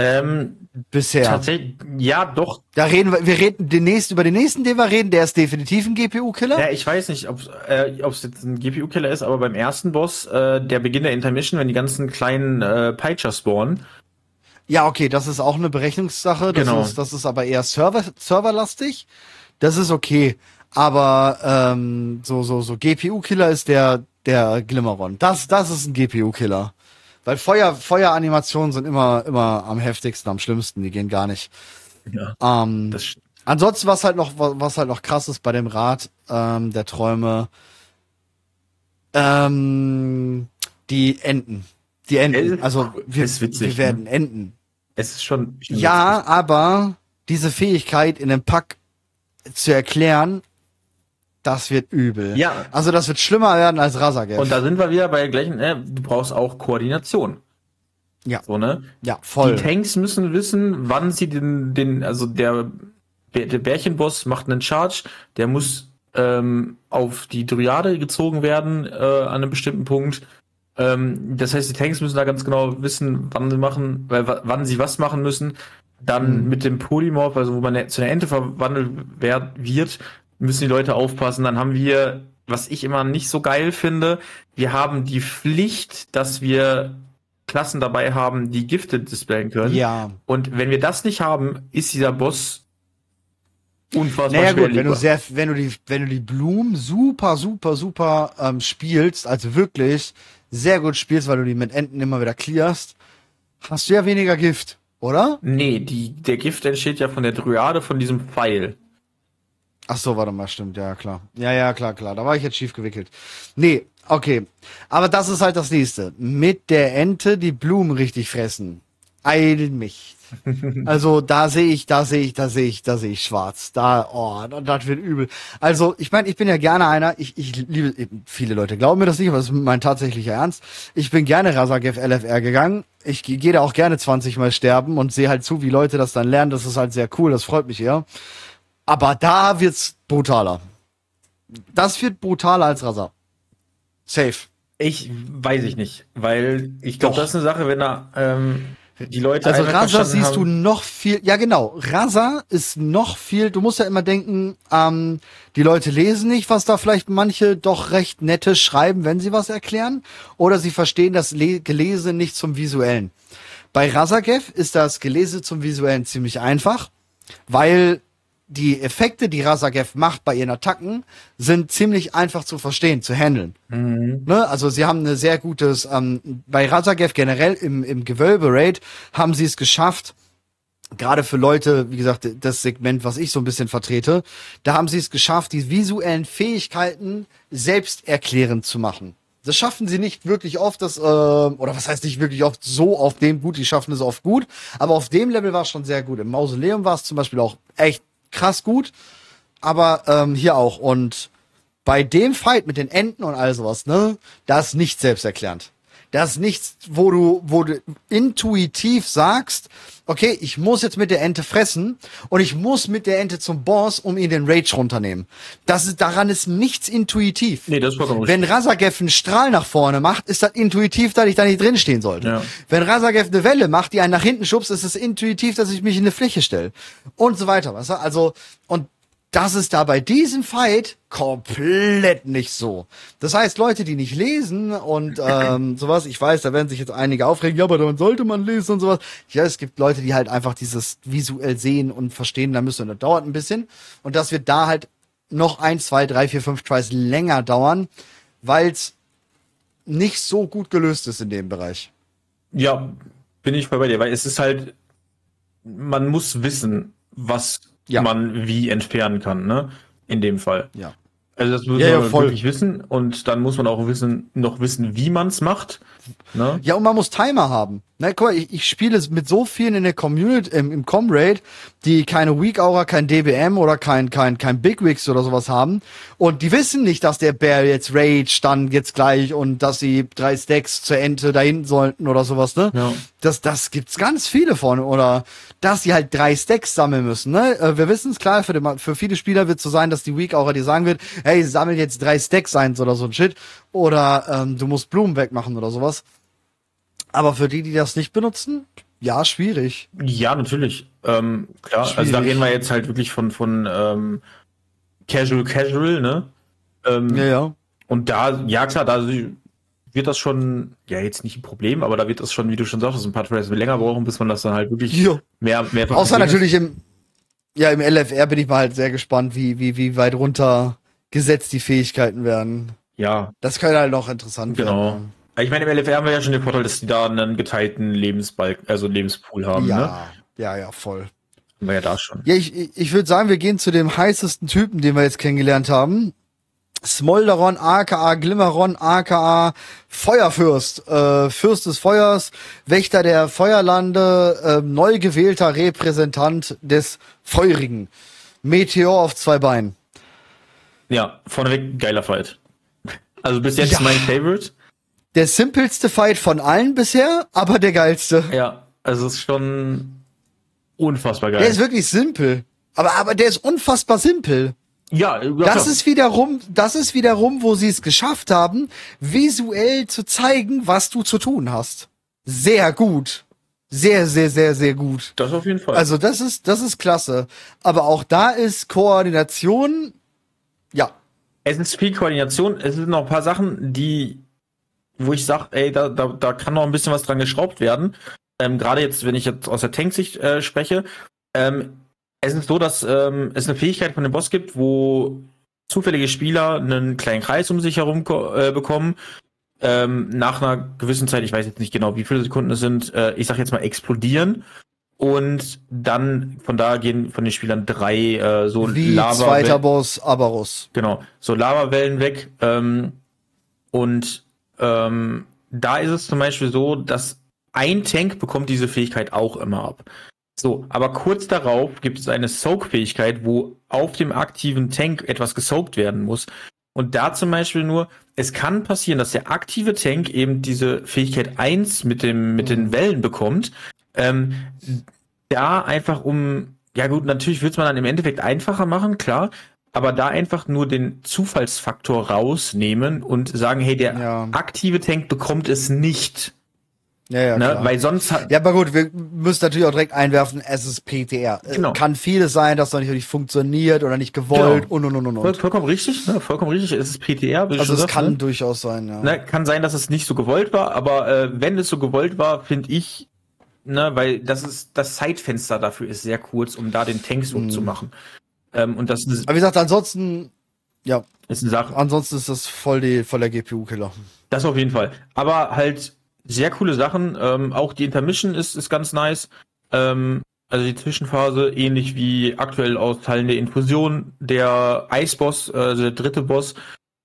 Ähm, bisher. Tatsächlich, ja, doch. Da reden wir, wir reden den nächsten, über den nächsten, den wir reden, der ist definitiv ein GPU-Killer. Ja, ich weiß nicht, ob äh, es jetzt ein GPU-Killer ist, aber beim ersten Boss, äh, der Beginn der Intermission, wenn die ganzen kleinen äh, Peitscher spawnen. Ja, okay, das ist auch eine Berechnungssache. Das genau. Ist, das ist aber eher Server, serverlastig. Das ist okay. Aber ähm, so, so, so GPU-Killer ist der, der Glimmeron. Das, das ist ein GPU-Killer. Weil Feuer, Feueranimationen sind immer, immer am heftigsten, am schlimmsten. Die gehen gar nicht. Ja. Ähm, ansonsten, was halt noch, was halt noch krass ist bei dem Rad ähm, der Träume, ähm, die Enden. Die Enden. Also wir, witzig, wir werden ne? enden. Es ist schon. Ja, witzig. aber diese Fähigkeit in dem Pack zu erklären, das wird übel. Ja. Also das wird schlimmer werden als Rasagel. Und da sind wir wieder bei der gleichen, äh, du brauchst auch Koordination. Ja. So, ne? Ja, voll. Die Tanks müssen wissen, wann sie den, den, also der, der Bärchenboss macht einen Charge, der muss ähm, auf die Dryade gezogen werden äh, an einem bestimmten Punkt. Ähm, das heißt, die Tanks müssen da ganz genau wissen, wann sie machen, äh, wann sie was machen müssen. Dann mhm. mit dem Polymorph, also wo man zu einer Ente verwandelt wird, müssen die Leute aufpassen. Dann haben wir, was ich immer nicht so geil finde, wir haben die Pflicht, dass wir Klassen dabei haben, die Gifte displayen können. Ja. Und wenn wir das nicht haben, ist dieser Boss unfassbar naja, gut, wenn du sehr, wenn du die, wenn du die Blumen super, super, super ähm, spielst, also wirklich sehr gut spielst, weil du die mit Enten immer wieder clearst, hast du ja weniger Gift, oder? Nee, die, der Gift entsteht ja von der Dryade von diesem Pfeil. Ach so, warte mal, stimmt, ja, klar. Ja, ja, klar, klar. Da war ich jetzt schief gewickelt. Nee, okay. Aber das ist halt das nächste. Mit der Ente die Blumen richtig fressen. Eil mich. <laughs> Also da sehe ich, da sehe ich, da sehe ich, da sehe ich schwarz. Da, oh, das wird übel. Also ich meine, ich bin ja gerne einer, ich, ich liebe, viele Leute glauben mir das nicht, aber das ist mein tatsächlicher Ernst. Ich bin gerne Rasagev LFR gegangen. Ich gehe da auch gerne 20 Mal sterben und sehe halt zu, wie Leute das dann lernen. Das ist halt sehr cool, das freut mich eher. Aber da wird's brutaler. Das wird brutaler als Rasa. Safe. Ich weiß ich nicht, weil ich glaube, das ist eine Sache, wenn da ähm, die Leute. Also Rasa siehst du noch viel. Ja genau, Rasa ist noch viel. Du musst ja immer denken, ähm, die Leute lesen nicht, was da vielleicht manche doch recht nette schreiben, wenn sie was erklären, oder sie verstehen das Le Gelese nicht zum Visuellen. Bei Rasagev ist das Gelese zum Visuellen ziemlich einfach, weil die Effekte, die Rasagev macht bei ihren Attacken, sind ziemlich einfach zu verstehen, zu handeln. Mhm. Ne? Also sie haben eine sehr gutes, ähm, bei Rasagev generell im, im Gewölbe-Raid haben sie es geschafft, gerade für Leute, wie gesagt, das Segment, was ich so ein bisschen vertrete, da haben sie es geschafft, die visuellen Fähigkeiten selbst erklärend zu machen. Das schaffen sie nicht wirklich oft, das, äh, oder was heißt nicht wirklich oft so auf dem gut, die schaffen es oft gut, aber auf dem Level war es schon sehr gut. Im Mausoleum war es zum Beispiel auch echt krass gut, aber ähm, hier auch. Und bei dem Fight mit den Enten und all sowas, ne, da ist nicht selbsterklärend. Das ist nichts, wo du, wo du intuitiv sagst, okay, ich muss jetzt mit der Ente fressen und ich muss mit der Ente zum Boss, um ihn den Rage runternehmen. Das ist, daran ist nichts intuitiv. Nee, das ist vollkommen Wenn Razagev einen Strahl nach vorne macht, ist das intuitiv, dass ich da nicht drinstehen sollte. Ja. Wenn Razagev eine Welle macht, die einen nach hinten schubst, ist es intuitiv, dass ich mich in eine Fläche stelle. Und so weiter, weißt du? Also, und das ist da bei diesem Fight komplett nicht so. Das heißt, Leute, die nicht lesen und <clears throat> ähm, sowas, ich weiß, da werden sich jetzt einige aufregen, ja, aber dann sollte man lesen und sowas. Ja, es gibt Leute, die halt einfach dieses visuell sehen und verstehen, da müssen, das dauert ein bisschen. Und das wird da halt noch ein, zwei, drei, vier, fünf Tries länger dauern, weil es nicht so gut gelöst ist in dem Bereich. Ja, bin ich voll bei dir, weil es ist halt, man muss wissen, was ja. man wie entfernen kann, ne? In dem Fall. Ja. Also das muss ja, man ja, wirklich wissen und dann muss man auch wissen, noch wissen, wie man es macht. Ne? Ja, und man muss Timer haben. Ne, guck mal, ich, ich spiele mit so vielen in der Community, im, im Comrade, die keine Weak Aura, kein DBM oder kein, kein, kein Big Wigs oder sowas haben. Und die wissen nicht, dass der Bär jetzt Rage dann jetzt gleich und dass sie drei Stacks zur Ente dahin sollten oder sowas, ne? Ja. Das, das gibt's ganz viele von. Oder dass sie halt drei Stacks sammeln müssen, ne? Äh, wir wissen es klar, für, den, für viele Spieler wird es so sein, dass die Weak Aura dir sagen wird, hey, sammel jetzt drei Stacks ein oder so ein Shit. Oder ähm, du musst Blumen wegmachen oder sowas. Aber für die, die das nicht benutzen, ja, schwierig. Ja, natürlich. Ähm, klar, schwierig. also da reden wir jetzt halt wirklich von, von ähm, Casual Casual, ne? Ähm, ja, ja. Und da, ja klar, da wird das schon, ja jetzt nicht ein Problem, aber da wird das schon, wie du schon sagst, ein paar Trails länger brauchen, bis man das dann halt wirklich ja. mehr, mehr Außer natürlich im, ja, im LFR bin ich mal halt sehr gespannt, wie, wie, wie weit runter gesetzt die Fähigkeiten werden. Ja. Das könnte halt noch interessant genau. werden. Genau. Ich meine, im LFR haben wir ja schon den Vorteil, dass die da einen geteilten Lebensbalk, also Lebenspool haben. Ja, ne? ja, ja, voll. Haben wir ja da schon. Ja, ich, ich würde sagen, wir gehen zu dem heißesten Typen, den wir jetzt kennengelernt haben. Smolderon, aka Glimmeron, aka Feuerfürst, äh, Fürst des Feuers, Wächter der Feuerlande, äh, neu gewählter Repräsentant des Feurigen. Meteor auf zwei Beinen. Ja, vorneweg geiler Fight. Also bis jetzt ja. mein Favorite der simpelste Fight von allen bisher, aber der geilste. Ja, also es ist schon unfassbar geil. Der ist wirklich simpel. Aber, aber der ist unfassbar simpel. Ja, das ist wiederum, das ist wiederum, wo sie es geschafft haben, visuell zu zeigen, was du zu tun hast. Sehr gut. Sehr, sehr, sehr, sehr gut. Das auf jeden Fall. Also das ist, das ist klasse. Aber auch da ist Koordination. Es ist viel Koordination. Es sind noch ein paar Sachen, die wo ich sage, ey, da, da, da kann noch ein bisschen was dran geschraubt werden. Ähm, Gerade jetzt, wenn ich jetzt aus der Tanksicht äh, spreche. Ähm, es ist so, dass ähm, es eine Fähigkeit von dem Boss gibt, wo zufällige Spieler einen kleinen Kreis um sich herum äh, bekommen. Ähm, nach einer gewissen Zeit, ich weiß jetzt nicht genau, wie viele Sekunden es sind, äh, ich sag jetzt mal explodieren. Und dann von da gehen von den Spielern drei äh, so Wie Lava zweiter Boss Abarus. Genau, so Lavawellen weg. Ähm, und ähm, da ist es zum Beispiel so, dass ein Tank bekommt diese Fähigkeit auch immer ab. So, aber kurz darauf gibt es eine Soak-Fähigkeit, wo auf dem aktiven Tank etwas gesaugt werden muss. Und da zum Beispiel nur, es kann passieren, dass der aktive Tank eben diese Fähigkeit 1 mit, dem, mit den Wellen bekommt. Ähm, da einfach um, ja gut, natürlich wird es man dann im Endeffekt einfacher machen, klar, aber da einfach nur den Zufallsfaktor rausnehmen und sagen, hey, der ja. aktive Tank bekommt es nicht. Ja, ja, ne? Weil sonst hat. Ja, aber gut, wir müssen natürlich auch direkt einwerfen, es ist PTR. Genau. Kann vieles sein, dass noch nicht funktioniert oder nicht gewollt genau. und und und und. Voll, vollkommen richtig, ne? vollkommen richtig. Es ist PTR. Also es kann ne? durchaus sein, ja. Ne? Kann sein, dass es nicht so gewollt war, aber äh, wenn es so gewollt war, finde ich, ne, weil das ist das Zeitfenster dafür ist sehr kurz, um da den Tank so mhm. zu machen. Ähm, und das ist, Aber wie gesagt, ansonsten, ja. Ist eine Sache. Ansonsten ist das voll, die, voll der GPU-Killer. Das auf jeden Fall. Aber halt sehr coole Sachen. Ähm, auch die Intermission ist, ist ganz nice. Ähm, also die Zwischenphase, ähnlich wie aktuell austeilende Infusion. Der Eisboss, also der dritte Boss,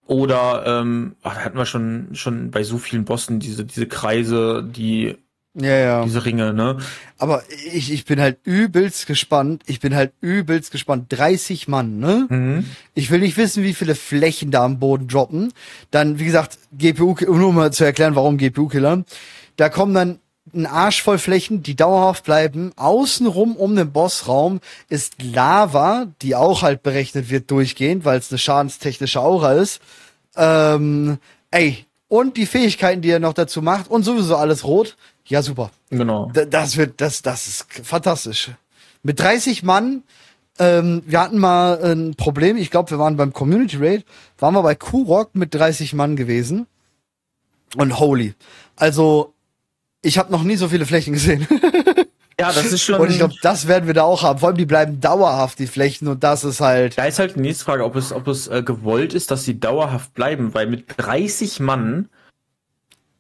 Oder ähm, ach, da hatten wir schon schon bei so vielen Bossen diese diese Kreise, die ja, ja. Diese Ringe, ne? Aber ich, ich bin halt übelst gespannt. Ich bin halt übelst gespannt. 30 Mann, ne? Mhm. Ich will nicht wissen, wie viele Flächen da am Boden droppen. Dann, wie gesagt, GPU, nur mal zu erklären, warum GPU-Killer. Da kommen dann ein Arsch voll Flächen, die dauerhaft bleiben. Außenrum um den Bossraum ist Lava, die auch halt berechnet wird durchgehend, weil es eine schadenstechnische Aura ist. Ähm, ey, und die Fähigkeiten, die er noch dazu macht und sowieso alles rot. Ja, super. Genau. Das wird, das, das ist fantastisch. Mit 30 Mann, ähm, wir hatten mal ein Problem, ich glaube, wir waren beim Community Raid, waren wir bei Kurok mit 30 Mann gewesen. Und holy. Also, ich habe noch nie so viele Flächen gesehen. <laughs> Ja, das ist schon. Und ich glaube, das werden wir da auch haben. Vor allem, die bleiben dauerhaft, die Flächen, und das ist halt. Da ist halt die nächste Frage, ob es, ob es äh, gewollt ist, dass sie dauerhaft bleiben, weil mit 30 Mann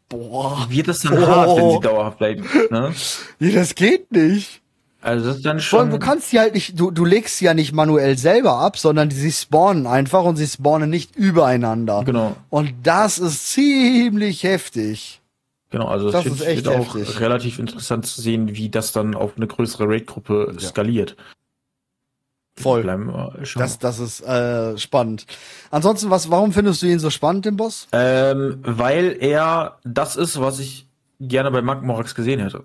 Boah. Wird das dann Boah. hart, wenn sie dauerhaft bleiben? Ne? <laughs> Nee, das geht nicht. Also das ist dann schon. du kannst sie halt nicht, du, du legst sie ja nicht manuell selber ab, sondern sie spawnen einfach und sie spawnen nicht übereinander. Genau. Und das ist ziemlich heftig. Genau, also das ist echt wird auch relativ interessant zu sehen, wie das dann auf eine größere Raid-Gruppe ja. Voll. Das, das ist äh, spannend. Ansonsten, was, warum findest du ihn so spannend, den Boss? Ähm, weil er das ist, was ich gerne bei Mark Morax gesehen hätte.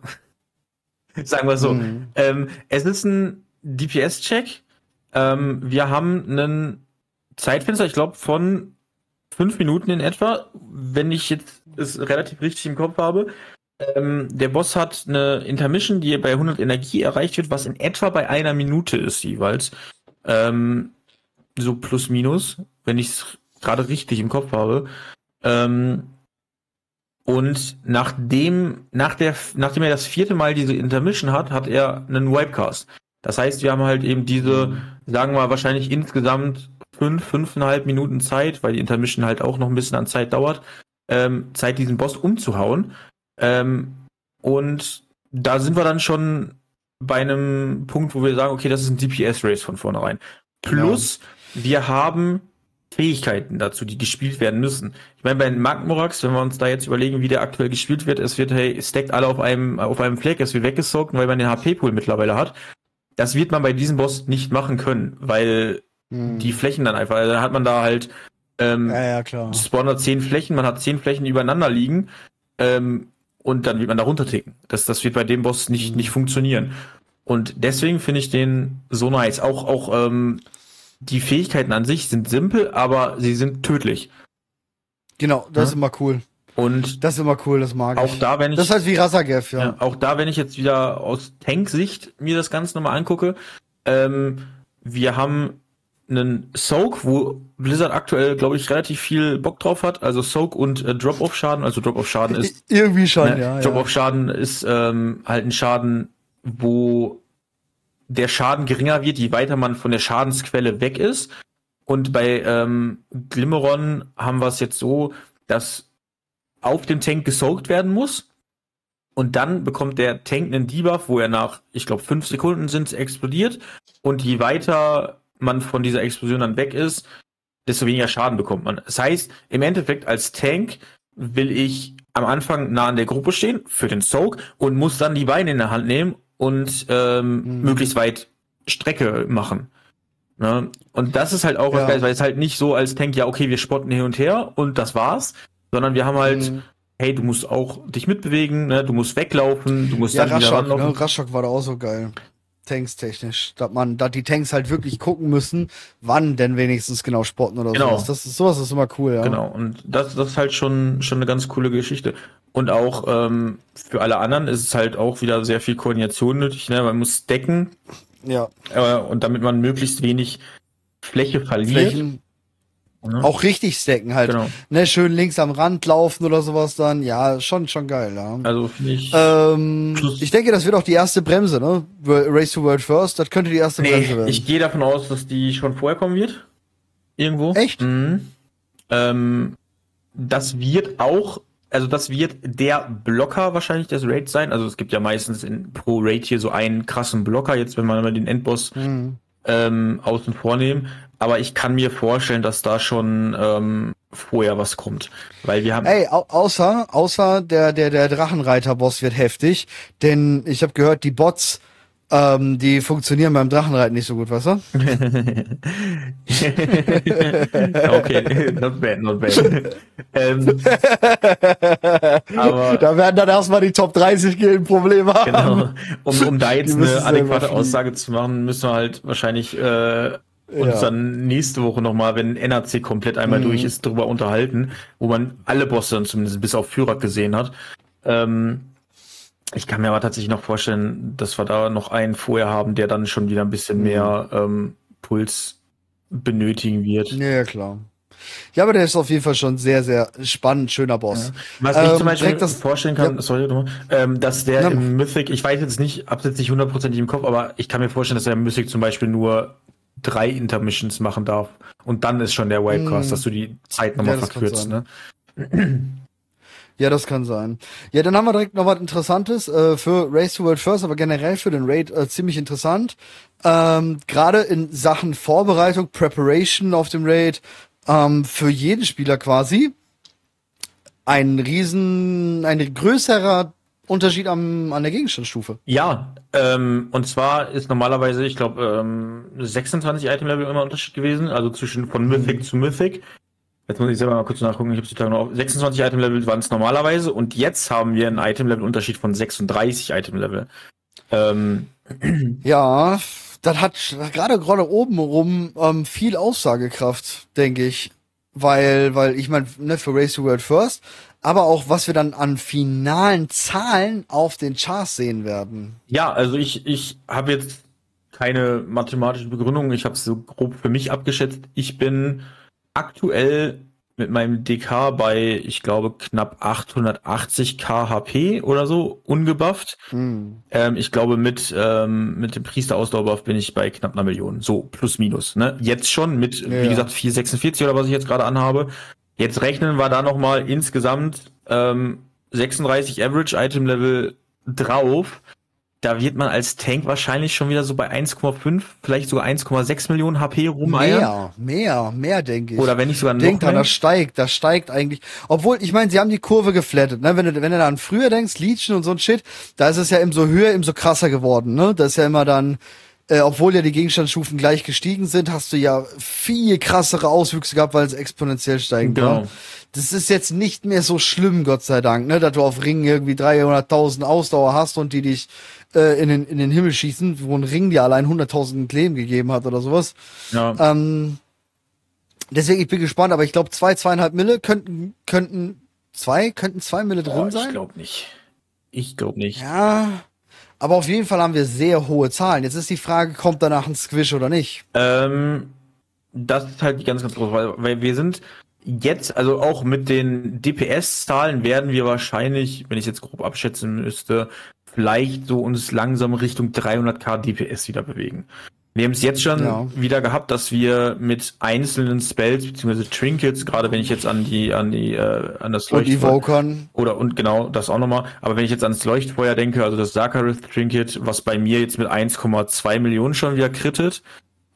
<laughs> Sagen wir so. Mhm. Ähm, es ist ein DPS-Check. Ähm, wir haben einen Zeitfenster, ich glaube, von fünf Minuten in etwa, wenn ich jetzt es relativ richtig im Kopf habe. Ähm, der Boss hat eine Intermission, die bei 100 Energie erreicht wird, was in etwa bei einer Minute ist jeweils. Ähm, so plus minus, wenn ich es gerade richtig im Kopf habe. Ähm, und nachdem, nach der, nachdem er das vierte Mal diese Intermission hat, hat er einen Wipecast. Das heißt, wir haben halt eben diese, sagen wir mal, wahrscheinlich insgesamt fünf, fünfeinhalb Minuten Zeit, weil die Intermission halt auch noch ein bisschen an Zeit dauert, ähm, Zeit, diesen Boss umzuhauen. Ähm, und da sind wir dann schon bei einem Punkt, wo wir sagen, okay, das ist ein DPS-Race von vornherein. Plus, genau. wir haben Fähigkeiten dazu, die gespielt werden müssen. Ich meine, bei Magmorax, wenn wir uns da jetzt überlegen, wie der aktuell gespielt wird, es wird, hey, stackt alle auf einem, auf einem Fleck, es wird weggesockt, weil man den HP-Pool mittlerweile hat. Das wird man bei diesem Boss nicht machen können, weil hm. die Flächen dann einfach, also dann hat man da halt ähm, ja, ja, klar. spawnen zehn Flächen, man hat zehn Flächen übereinander liegen. Ähm, und dann wird man da runterticken. Das, das wird bei dem Boss nicht, nicht funktionieren. Und deswegen finde ich den so nice. Auch, auch ähm, die Fähigkeiten an sich sind simpel, aber sie sind tödlich. Genau, das ja? ist immer cool. Und das ist immer cool, das mag auch ich. Da, wenn ich, das ist halt wie Rasagev, ja. ja. Auch da, wenn ich jetzt wieder aus Tank-Sicht mir das Ganze nochmal angucke, ähm, wir haben einen Soak, wo Blizzard aktuell, glaube ich, relativ viel Bock drauf hat. Also Soak und äh, Drop-Off-Schaden. Also Drop-Off-Schaden ist. Irgendwie schon, ne, ja. Drop-Off-Schaden ja. ist ähm, halt ein Schaden, wo der Schaden geringer wird, je weiter man von der Schadensquelle weg ist. Und bei ähm, Glimmeron haben wir es jetzt so, dass auf dem Tank gesaugt werden muss. Und dann bekommt der Tank einen Debuff, wo er nach, ich glaube, fünf Sekunden sind explodiert. Und je weiter man von dieser Explosion dann weg ist, desto weniger Schaden bekommt man. Das heißt, im Endeffekt als Tank will ich am Anfang nah an der Gruppe stehen für den Soak und muss dann die Beine in der Hand nehmen und ähm, mhm. möglichst weit Strecke machen. Ne? Und das ist halt auch was ja. Geiles, weil es halt nicht so als Tank, ja, okay, wir spotten hin und her und das war's, sondern wir haben halt, mhm. hey, du musst auch dich mitbewegen, ne? du musst weglaufen, du musst ja, dann Raschok, wieder ranlaufen. Ne? Raschok war da auch so geil. Tanks technisch, dass man, da die Tanks halt wirklich gucken müssen, wann denn wenigstens genau spotten oder genau. sowas. Das ist sowas ist immer cool, ja. Genau, und das, das ist halt schon, schon eine ganz coole Geschichte. Und auch ähm, für alle anderen ist es halt auch wieder sehr viel Koordination nötig. Ne? Man muss decken. Ja. Äh, und damit man möglichst wenig Fläche verliert. Flächen, ja. Auch richtig stacken halt. Genau. Ne, schön links am Rand laufen oder sowas dann. Ja, schon, schon geil, ja. Also finde ich. Ähm, ich denke, das wird auch die erste Bremse, ne? Race to World First, das könnte die erste nee, Bremse werden. Ich gehe davon aus, dass die schon vorher kommen wird. Irgendwo. Echt? Mhm. Ähm, das wird auch, also das wird der Blocker wahrscheinlich des Raids sein. Also es gibt ja meistens in pro Raid hier so einen krassen Blocker, jetzt wenn man mal den Endboss mhm. Ähm, außen vornehmen. Aber ich kann mir vorstellen, dass da schon ähm, vorher was kommt. Weil wir haben. Ey, au außer, außer der, der, der Drachenreiter-Boss wird heftig, denn ich habe gehört, die Bots ähm, die funktionieren beim Drachenreiten nicht so gut, weißt du? <laughs> okay, not bad, not bad. ähm, <laughs> aber da werden dann erstmal die Top 30 Gilden Probleme haben. Genau. Um, um da jetzt eine adäquate Aussage zu machen, müssen wir halt wahrscheinlich äh, uns ja. dann nächste Woche nochmal, wenn NRC komplett einmal mhm. durch ist, darüber unterhalten, wo man alle Bosse dann zumindest bis auf Führer gesehen hat. Ähm, ich kann mir aber tatsächlich noch vorstellen, dass wir da noch einen vorher haben, der dann schon wieder ein bisschen mhm. mehr ähm, Puls benötigen wird. Ja, klar. Ja, aber der ist auf jeden Fall schon sehr, sehr spannend, schöner Boss. Ja. Was ähm, ich zum Beispiel das, vorstellen kann, ja. sorry, ähm, dass der ja. im Mythic, ich weiß jetzt nicht, hab's jetzt nicht hundertprozentig im Kopf, aber ich kann mir vorstellen, dass er im Mythic zum Beispiel nur drei Intermissions machen darf. Und dann ist schon der Wavecast, mm. dass du die Zeit nochmal verkürzt, ne? Ja, das kann sein. Ja, dann haben wir direkt noch was Interessantes äh, für Race to World First, aber generell für den Raid äh, ziemlich interessant. Ähm, Gerade in Sachen Vorbereitung, Preparation auf dem Raid, ähm, für jeden Spieler quasi ein riesen, ein größerer Unterschied am, an der Gegenstandsstufe. Ja, ähm, und zwar ist normalerweise, ich glaube, ähm, 26 Item-Level immer Unterschied gewesen, also zwischen von Mythic mhm. zu Mythic. Jetzt muss ich selber mal kurz nachgucken. Ich habe die Tage noch 26 Item-Level waren es normalerweise und jetzt haben wir einen Item-Level-Unterschied von 36 Item-Level. Ähm. Ja, das hat gerade gerade oben rum ähm, viel Aussagekraft, denke ich. Weil, weil ich meine, ne, für Race to World First, aber auch was wir dann an finalen Zahlen auf den Charts sehen werden. Ja, also ich, ich habe jetzt keine mathematische Begründung. Ich habe es so grob für mich abgeschätzt. Ich bin aktuell mit meinem DK bei, ich glaube, knapp 880 KHP oder so, ungebufft. Hm. Ähm, ich glaube, mit, ähm, mit dem Priester Ausdauerbuff bin ich bei knapp einer Million. So, plus minus. Ne? Jetzt schon mit, ja. wie gesagt, 446 oder was ich jetzt gerade anhabe. Jetzt rechnen wir da nochmal insgesamt ähm, 36 Average Item Level drauf da wird man als Tank wahrscheinlich schon wieder so bei 1,5, vielleicht sogar 1,6 Millionen HP rumeiern. Mehr, mehr, mehr denke ich. Oder wenn nicht sogar noch Denk dran, das steigt, das steigt eigentlich. Obwohl, ich meine, sie haben die Kurve geflattet, ne? Wenn du, wenn du dann früher denkst, Legion und so ein Shit, da ist es ja immer so höher, immer so krasser geworden, ne? Das ist ja immer dann, äh, obwohl ja die Gegenstandsstufen gleich gestiegen sind, hast du ja viel krassere Auswüchse gehabt, weil es exponentiell steigen genau. Das ist jetzt nicht mehr so schlimm, Gott sei Dank, ne? Dass du auf Ringen irgendwie 300.000 Ausdauer hast und die dich äh, in, den, in den Himmel schießen, wo ein Ring dir allein 100.000 Leben gegeben hat oder sowas. Ja. Ähm, deswegen, ich bin gespannt, aber ich glaube, zwei, zweieinhalb Mille könnten, könnten, zwei, könnten zwei Mille drin oh, sein. Ich glaube nicht. Ich glaube nicht. Ja. Aber auf jeden Fall haben wir sehr hohe Zahlen. Jetzt ist die Frage, kommt danach ein Squish oder nicht? Ähm, das ist halt die ganz, ganz große Frage, weil wir sind jetzt, also auch mit den DPS-Zahlen werden wir wahrscheinlich, wenn ich jetzt grob abschätzen müsste, vielleicht so uns langsam Richtung 300k DPS wieder bewegen. Wir haben es jetzt schon ja. wieder gehabt, dass wir mit einzelnen Spells bzw. Trinkets, gerade wenn ich jetzt an die an die äh, an das Leuchtfeuer oder und genau das auch nochmal, aber wenn ich jetzt ans Leuchtfeuer denke, also das Zakarith Trinket, was bei mir jetzt mit 1,2 Millionen schon wieder krittet,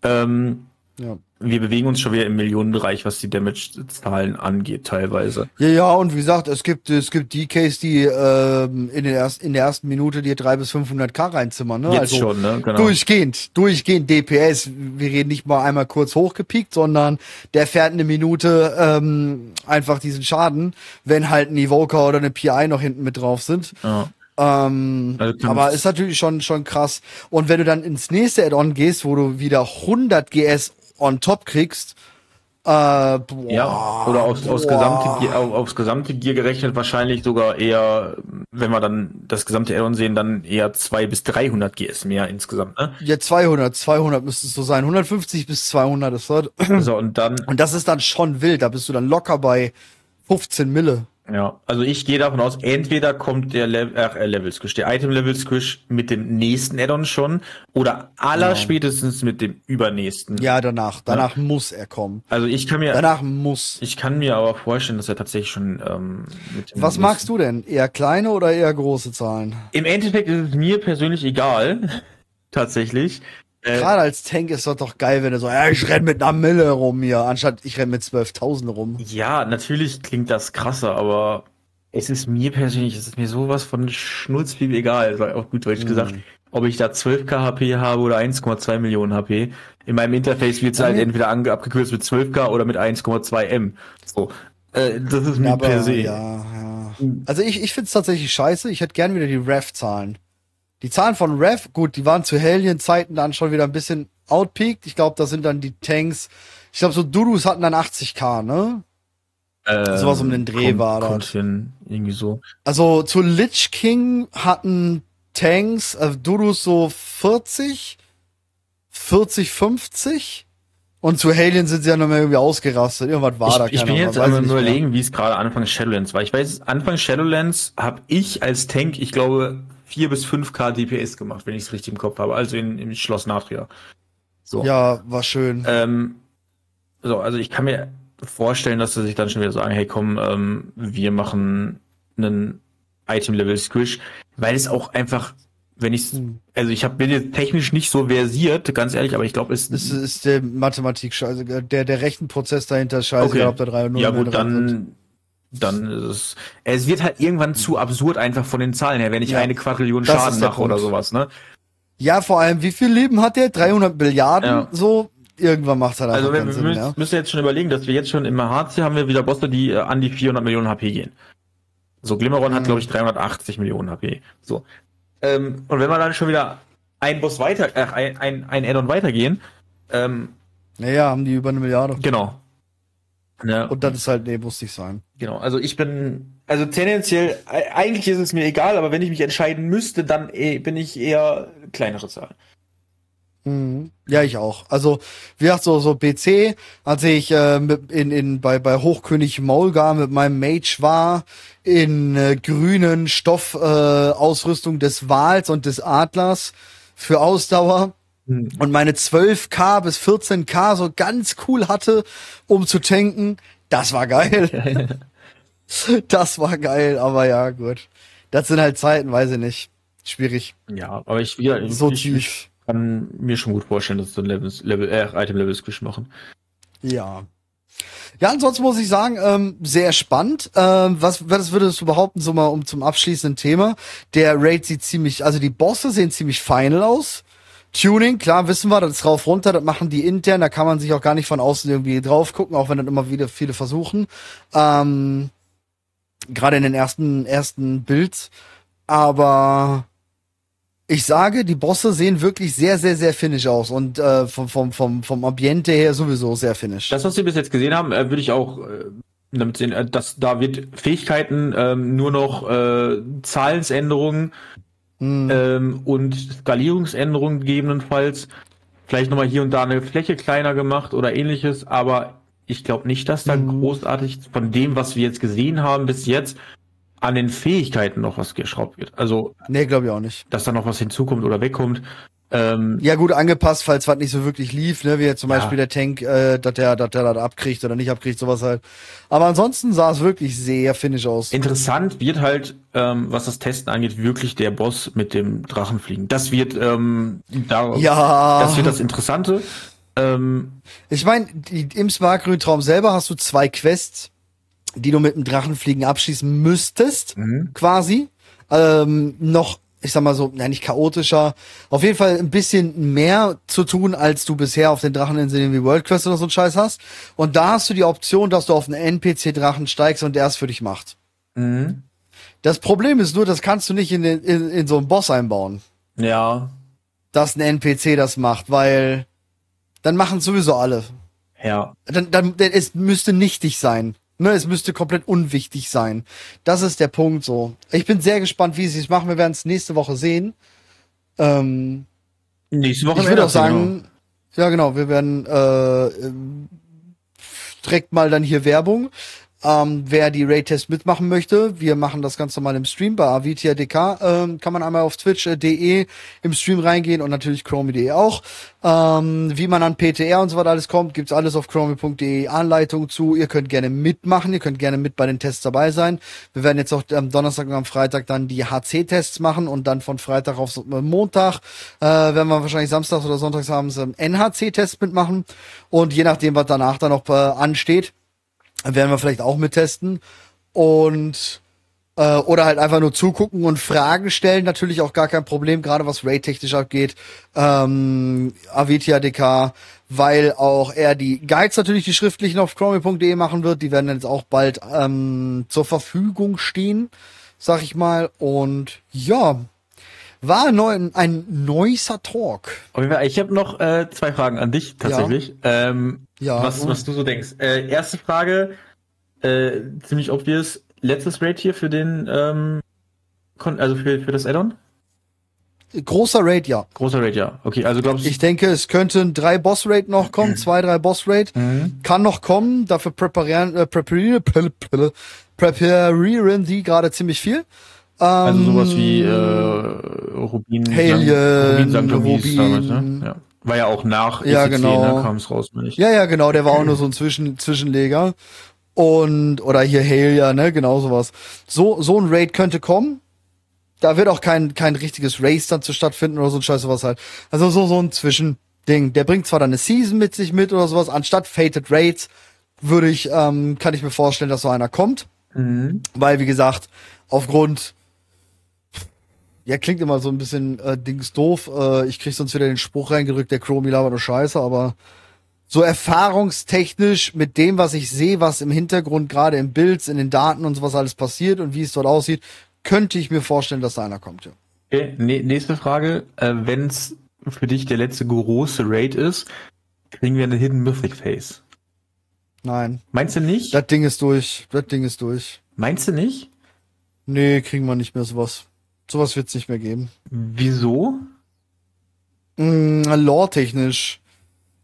ähm, ja wir bewegen uns schon wieder im Millionenbereich, was die Damage-Zahlen angeht, teilweise. Ja, ja, und wie gesagt, es gibt, es gibt die Case, die ähm, in, den erst, in der ersten Minute dir 300 bis 500k reinzimmern, ne? Jetzt also schon, ne? Genau. Durchgehend, durchgehend DPS. Wir reden nicht mal einmal kurz hochgepiekt, sondern der fährt eine Minute ähm, einfach diesen Schaden, wenn halt ein Evoker oder eine PI noch hinten mit drauf sind. Ja. Ähm, also aber ist natürlich schon, schon krass. Und wenn du dann ins nächste Add-on gehst, wo du wieder 100 GS on top kriegst. Äh, boah, ja, oder aufs, aufs, gesamte Gear, auf, aufs gesamte Gear gerechnet wahrscheinlich sogar eher, wenn wir dann das gesamte Addon sehen, dann eher 2 bis 300 GS mehr insgesamt, ne? Ja, 200, 200 müsste es so sein. 150 bis 200 ist das. So, und dann. Und das ist dann schon wild, da bist du dann locker bei 15 Mille. Ja, also ich gehe davon aus, entweder kommt der Level, äh, Level Squish, der Item Level Squish mit dem nächsten Addon schon oder aller ja. spätestens mit dem übernächsten. Ja, danach. Danach ja. muss er kommen. Also ich kann mir. Danach muss. Ich kann mir aber vorstellen, dass er tatsächlich schon ähm, mit dem Was magst du denn? Eher kleine oder eher große Zahlen? Im Endeffekt ist es mir persönlich egal. <laughs> tatsächlich. Äh, Gerade als Tank ist das doch geil, wenn du so, ja, ich renn mit einer Mille rum hier, anstatt ich renn mit 12.000 rum. Ja, natürlich klingt das krasser, aber es ist mir persönlich, es ist mir sowas von Schnurzpiep egal, auch gut deutsch mm. gesagt, ob ich da 12k HP habe oder 1,2 Millionen HP. In meinem Interface wird es halt entweder abgekürzt mit 12k oder mit 1,2 M. So. Äh, das ist mir per se. Ja, ja. Also ich, ich finde es tatsächlich scheiße. Ich hätte gern wieder die Rev-Zahlen. Die Zahlen von Rev, gut, die waren zu Hellion-Zeiten dann schon wieder ein bisschen outpeaked. Ich glaube, da sind dann die Tanks. Ich glaube, so Dudus hatten dann 80k, ne? Ähm, Sowas um den Dreh kommt, war da. irgendwie so. Also zu Lich King hatten Tanks, äh, Dudus so 40, 40, 50. Und zu Alien sind sie ja noch mal irgendwie ausgerastet. Irgendwas war ich, da. Ich bin jetzt einmal nur überlegen, wie es gerade Anfang Shadowlands war. Ich weiß, Anfang Shadowlands habe ich als Tank, ich glaube, 4 bis 5k DPS gemacht, wenn ich es richtig im Kopf habe. Also in, im Schloss Natria. So. Ja, war schön. Ähm, so, also ich kann mir vorstellen, dass sie sich dann schon wieder sagen, hey komm, ähm, wir machen einen Item-Level-Squish, weil es auch einfach wenn ich hm. also ich habe bin jetzt technisch nicht so versiert, ganz ehrlich, aber ich glaube, es ist ist der Mathematik also der der Rechenprozess dahinter scheiße, okay. ob da 3 und 0 Ja gut, dann dann ist es es wird halt irgendwann zu absurd einfach von den Zahlen her, wenn ich ja, eine Quadrillion Schaden mache oder sowas, ne? Ja, vor allem, wie viel Leben hat der? 300 Milliarden ja. so irgendwann macht er Also wir, wir Sinn, müssen, ja. müssen jetzt schon überlegen, dass wir jetzt schon im HC haben wir wieder Bosse, die äh, an die 400 Millionen HP gehen. So, Glimmeron mhm. hat, glaube ich, 380 Millionen HP. So. Ähm, und wenn wir dann schon wieder ein Boss weiter, äh, ein, ein, ein Addon weitergehen, ähm, naja, haben die über eine Milliarde. Genau. Ja. Und das ist halt, nee, muss nicht sein. Genau, also ich bin, also tendenziell, eigentlich ist es mir egal, aber wenn ich mich entscheiden müsste, dann eh, bin ich eher kleinere Zahl. Mhm. Ja, ich auch. Also, wie gesagt, so, so BC, als ich äh, in, in, bei, bei Hochkönig Maulgar mit meinem Mage war, in äh, grünen Stoffausrüstung äh, des Wals und des Adlers für Ausdauer. Und meine 12k bis 14k so ganz cool hatte, um zu tanken, das war geil. <laughs> das war geil, aber ja, gut. Das sind halt Zeiten, weiß ich nicht. Schwierig. Ja, aber ich wieder so ich, tief kann mir schon gut vorstellen, dass so ein Level, Level, äh, Item-Level-Squish machen. Ja. Ja, ansonsten muss ich sagen, ähm, sehr spannend. Ähm, was, was würdest du behaupten, so mal um zum abschließenden Thema? Der Raid sieht ziemlich, also die Bosse sehen ziemlich final aus. Tuning, klar, wissen wir, das ist rauf runter, das machen die intern, da kann man sich auch gar nicht von außen irgendwie drauf gucken, auch wenn dann immer wieder viele versuchen. Ähm, Gerade in den ersten, ersten Builds. Aber ich sage, die Bosse sehen wirklich sehr, sehr, sehr finnisch aus und äh, vom, vom, vom, vom Ambiente her sowieso sehr finnisch. Das, was wir bis jetzt gesehen haben, äh, würde ich auch äh, damit sehen, äh, dass da wird Fähigkeiten ähm, nur noch äh, Zahlensänderungen hm. ähm, und Skalierungsänderungen gegebenenfalls. Vielleicht nochmal hier und da eine Fläche kleiner gemacht oder ähnliches, aber ich glaube nicht, dass da hm. großartig von dem, was wir jetzt gesehen haben bis jetzt, an den Fähigkeiten noch was geschraubt wird. Also. Nee, glaube ich auch nicht. Dass da noch was hinzukommt oder wegkommt. Ähm, ja, gut angepasst, falls was nicht so wirklich lief, ne? Wie jetzt zum ja. Beispiel der Tank, äh, dass der, dass der das abkriegt oder nicht abkriegt, sowas halt. Aber ansonsten sah es wirklich sehr finnisch aus. Interessant wird halt, ähm, was das Testen angeht, wirklich der Boss mit dem Drachenfliegen. Das wird, ähm, da, ja. das wird das Interessante. Ähm, ich meine, im Smartgrün-Traum selber hast du zwei Quests die du mit dem Drachenfliegen abschließen müsstest, mhm. quasi. Ähm, noch, ich sag mal so, ja, nicht chaotischer, auf jeden Fall ein bisschen mehr zu tun, als du bisher auf den Dracheninseln wie World Quest oder so ein Scheiß hast. Und da hast du die Option, dass du auf einen NPC-Drachen steigst und der es für dich macht. Mhm. Das Problem ist nur, das kannst du nicht in, den, in, in so einen Boss einbauen. Ja. Dass ein NPC das macht, weil dann machen sowieso alle. Ja. Dann, dann, es müsste nichtig sein. Ne, es müsste komplett unwichtig sein. Das ist der Punkt so. Ich bin sehr gespannt, wie sie es machen. Wir werden es nächste Woche sehen. Ähm, nächste Woche. Ich würde auch sagen, genau. ja genau, wir werden äh, direkt mal dann hier Werbung. Ähm, wer die Raid-Test mitmachen möchte, wir machen das ganz normal im Stream bei Avitia. Ähm, kann man einmal auf twitch.de im Stream reingehen und natürlich chromie.de auch. Ähm, wie man an PTR und so weiter alles kommt, gibt's alles auf chromie.de Anleitung zu. Ihr könnt gerne mitmachen, ihr könnt gerne mit bei den Tests dabei sein. Wir werden jetzt auch am Donnerstag und am Freitag dann die HC-Tests machen und dann von Freitag auf Montag äh, werden wir wahrscheinlich samstags oder sonntags abends NHC-Test mitmachen. Und je nachdem, was danach dann noch äh, ansteht, werden wir vielleicht auch mittesten. Und äh, oder halt einfach nur zugucken und Fragen stellen, natürlich auch gar kein Problem, gerade was Raid-technisch abgeht. Ähm, Avitia DK, weil auch er die Guides natürlich die schriftlichen auf chromi.de machen wird. Die werden jetzt auch bald ähm, zur Verfügung stehen, sag ich mal. Und ja, war neu, ein neuer Talk. Ich habe noch äh, zwei Fragen an dich tatsächlich. Ja. Ähm, ja. Was, was du so denkst. Äh, erste Frage, äh, ziemlich obvious. Letztes Raid hier für den, ähm, also für, für das Addon? Großer Raid, ja. Großer Raid, ja. Okay, also glaubst du. Ich denke, es könnten drei Boss-Raid noch kommen, mhm. zwei, drei Boss-Raid. Mhm. Kann noch kommen, dafür präparieren, äh, präparieren, präparieren die gerade ziemlich viel. Also sowas wie äh, Rubin, Halien, Rubin, Rubin, damals, ne? ja. War ja auch nach ECC, ja, genau. ne, kam es raus, ich. Ja, ja, genau, der war auch nur so ein Zwischen Zwischenleger. Und, oder hier Halia, ne, genau sowas. So, so ein Raid könnte kommen. Da wird auch kein, kein richtiges Race dann zu stattfinden oder so ein Scheiß sowas halt. Also so, so ein Zwischending. Der bringt zwar dann eine Season mit sich mit oder sowas, anstatt Fated Raids würde ich, ähm, kann ich mir vorstellen, dass so einer kommt. Mhm. Weil, wie gesagt, aufgrund ja, klingt immer so ein bisschen äh, Dings doof. Äh, ich krieg sonst wieder den Spruch reingedrückt, der Chromie labert nur Scheiße, aber so erfahrungstechnisch mit dem, was ich sehe, was im Hintergrund gerade im Bild, in den Daten und sowas alles passiert und wie es dort aussieht, könnte ich mir vorstellen, dass da einer kommt, ja. Okay, ne nächste Frage. Äh, Wenn es für dich der letzte große Raid ist, kriegen wir eine Hidden Mythic Face? Nein. Meinst du nicht? Das Ding ist durch. Das Ding ist durch. Meinst du nicht? Nee, kriegen wir nicht mehr sowas. Sowas wird es nicht mehr geben. Wieso? Mm, Lore-technisch.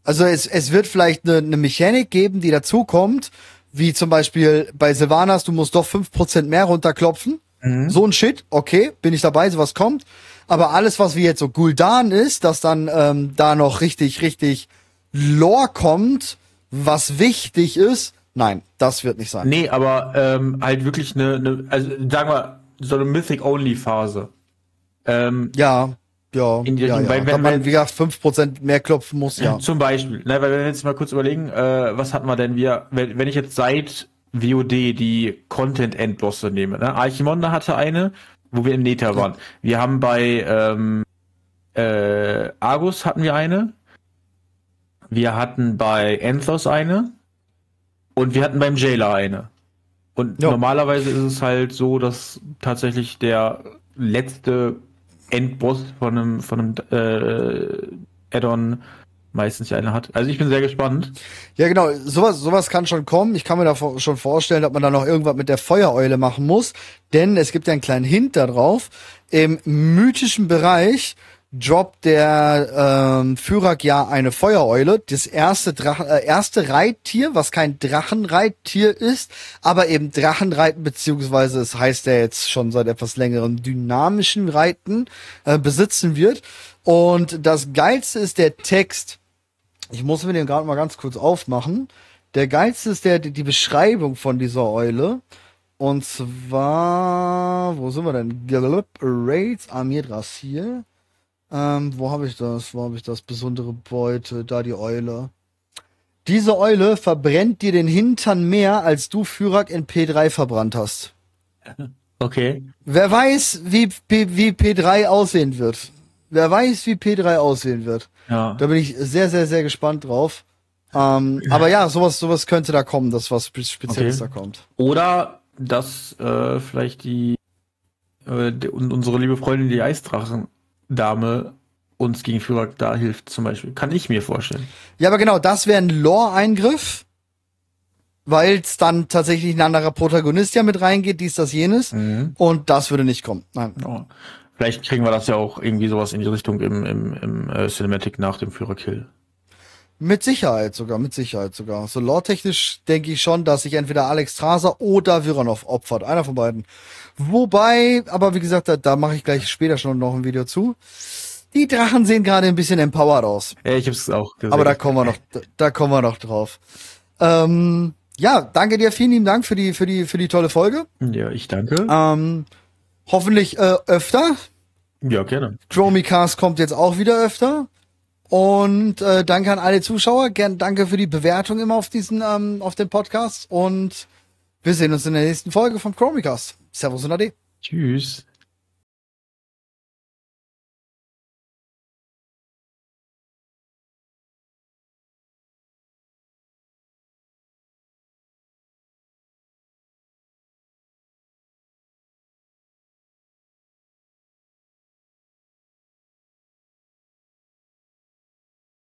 Also es, es wird vielleicht eine, eine Mechanik geben, die dazukommt, wie zum Beispiel bei Sylvanas, du musst doch fünf Prozent mehr runterklopfen. Mhm. So ein Shit, okay, bin ich dabei, sowas kommt. Aber alles, was wie jetzt so Guldan ist, dass dann ähm, da noch richtig, richtig Lore kommt, was wichtig ist, nein, das wird nicht sein. Nee, aber ähm, halt wirklich eine, eine also sagen wir, so eine Mythic-Only-Phase. Ähm, ja, ja, in die ja, ja. Weil, wenn, man, wie gesagt, 5% mehr klopfen muss, ja. Zum Beispiel, ne, weil wenn wir jetzt mal kurz überlegen, äh, was hatten wir denn wir, wenn, wenn ich jetzt seit WOD die Content-Endbosse nehme, ne? Archimonde hatte eine, wo wir im Neta waren. Wir haben bei ähm, äh, Argus hatten wir eine, wir hatten bei Enthos eine und wir hatten beim Jailer eine. Und ja. normalerweise ist es halt so, dass tatsächlich der letzte Endboss von einem, von einem äh, Add-on meistens eine hat. Also ich bin sehr gespannt. Ja, genau. Sowas, sowas kann schon kommen. Ich kann mir da schon vorstellen, dass man da noch irgendwas mit der Feuereule machen muss. Denn es gibt ja einen kleinen Hint darauf. Im mythischen Bereich droppt der ähm, Führer ja eine Feuereule, das erste Drachen, äh, erste Reittier, was kein Drachenreittier ist, aber eben Drachenreiten beziehungsweise es heißt ja jetzt schon seit etwas längerem dynamischen Reiten äh, besitzen wird. Und das geilste ist der Text. Ich muss mir den gerade mal ganz kurz aufmachen. Der geilste ist der die Beschreibung von dieser Eule. Und zwar, wo sind wir denn? Gallup Raids Amir Drasil. Ähm, wo habe ich das? Wo habe ich das? Besondere Beute, da die Eule. Diese Eule verbrennt dir den Hintern mehr, als du Führer in P3 verbrannt hast. Okay. Wer weiß, wie, wie P3 aussehen wird. Wer weiß, wie P3 aussehen wird. Ja. Da bin ich sehr, sehr, sehr gespannt drauf. Ähm, aber ja, sowas, sowas könnte da kommen, dass was Spezielles okay. da kommt. Oder dass äh, vielleicht die, äh, die unsere liebe Freundin die Eisdrachen Dame uns gegen Führer da hilft, zum Beispiel. Kann ich mir vorstellen. Ja, aber genau, das wäre ein Lore-Eingriff, weil es dann tatsächlich ein anderer Protagonist ja mit reingeht, dies, das, jenes. Mhm. Und das würde nicht kommen. Nein. Oh. Vielleicht kriegen wir das ja auch irgendwie sowas in die Richtung im, im, im äh, Cinematic nach dem Führerkill. Mit Sicherheit sogar, mit Sicherheit sogar. So lore-technisch denke ich schon, dass sich entweder Alex Traser oder Vironov opfert. Einer von beiden. Wobei, aber wie gesagt, da, da mache ich gleich später schon noch ein Video zu. Die Drachen sehen gerade ein bisschen empowered aus. Ja, ich hab's auch gesehen. Aber da kommen wir noch, da, da kommen wir noch drauf. Ähm, ja, danke dir, vielen lieben Dank für die, für die, für die tolle Folge. Ja, ich danke. Ähm, hoffentlich äh, öfter. Ja, gerne. Chromicast kommt jetzt auch wieder öfter. Und äh, danke an alle Zuschauer. Gern danke für die Bewertung immer auf diesen, ähm, auf dem Podcast. Und wir sehen uns in der nächsten Folge vom Chromicast. Servus und Ade. Tschüss.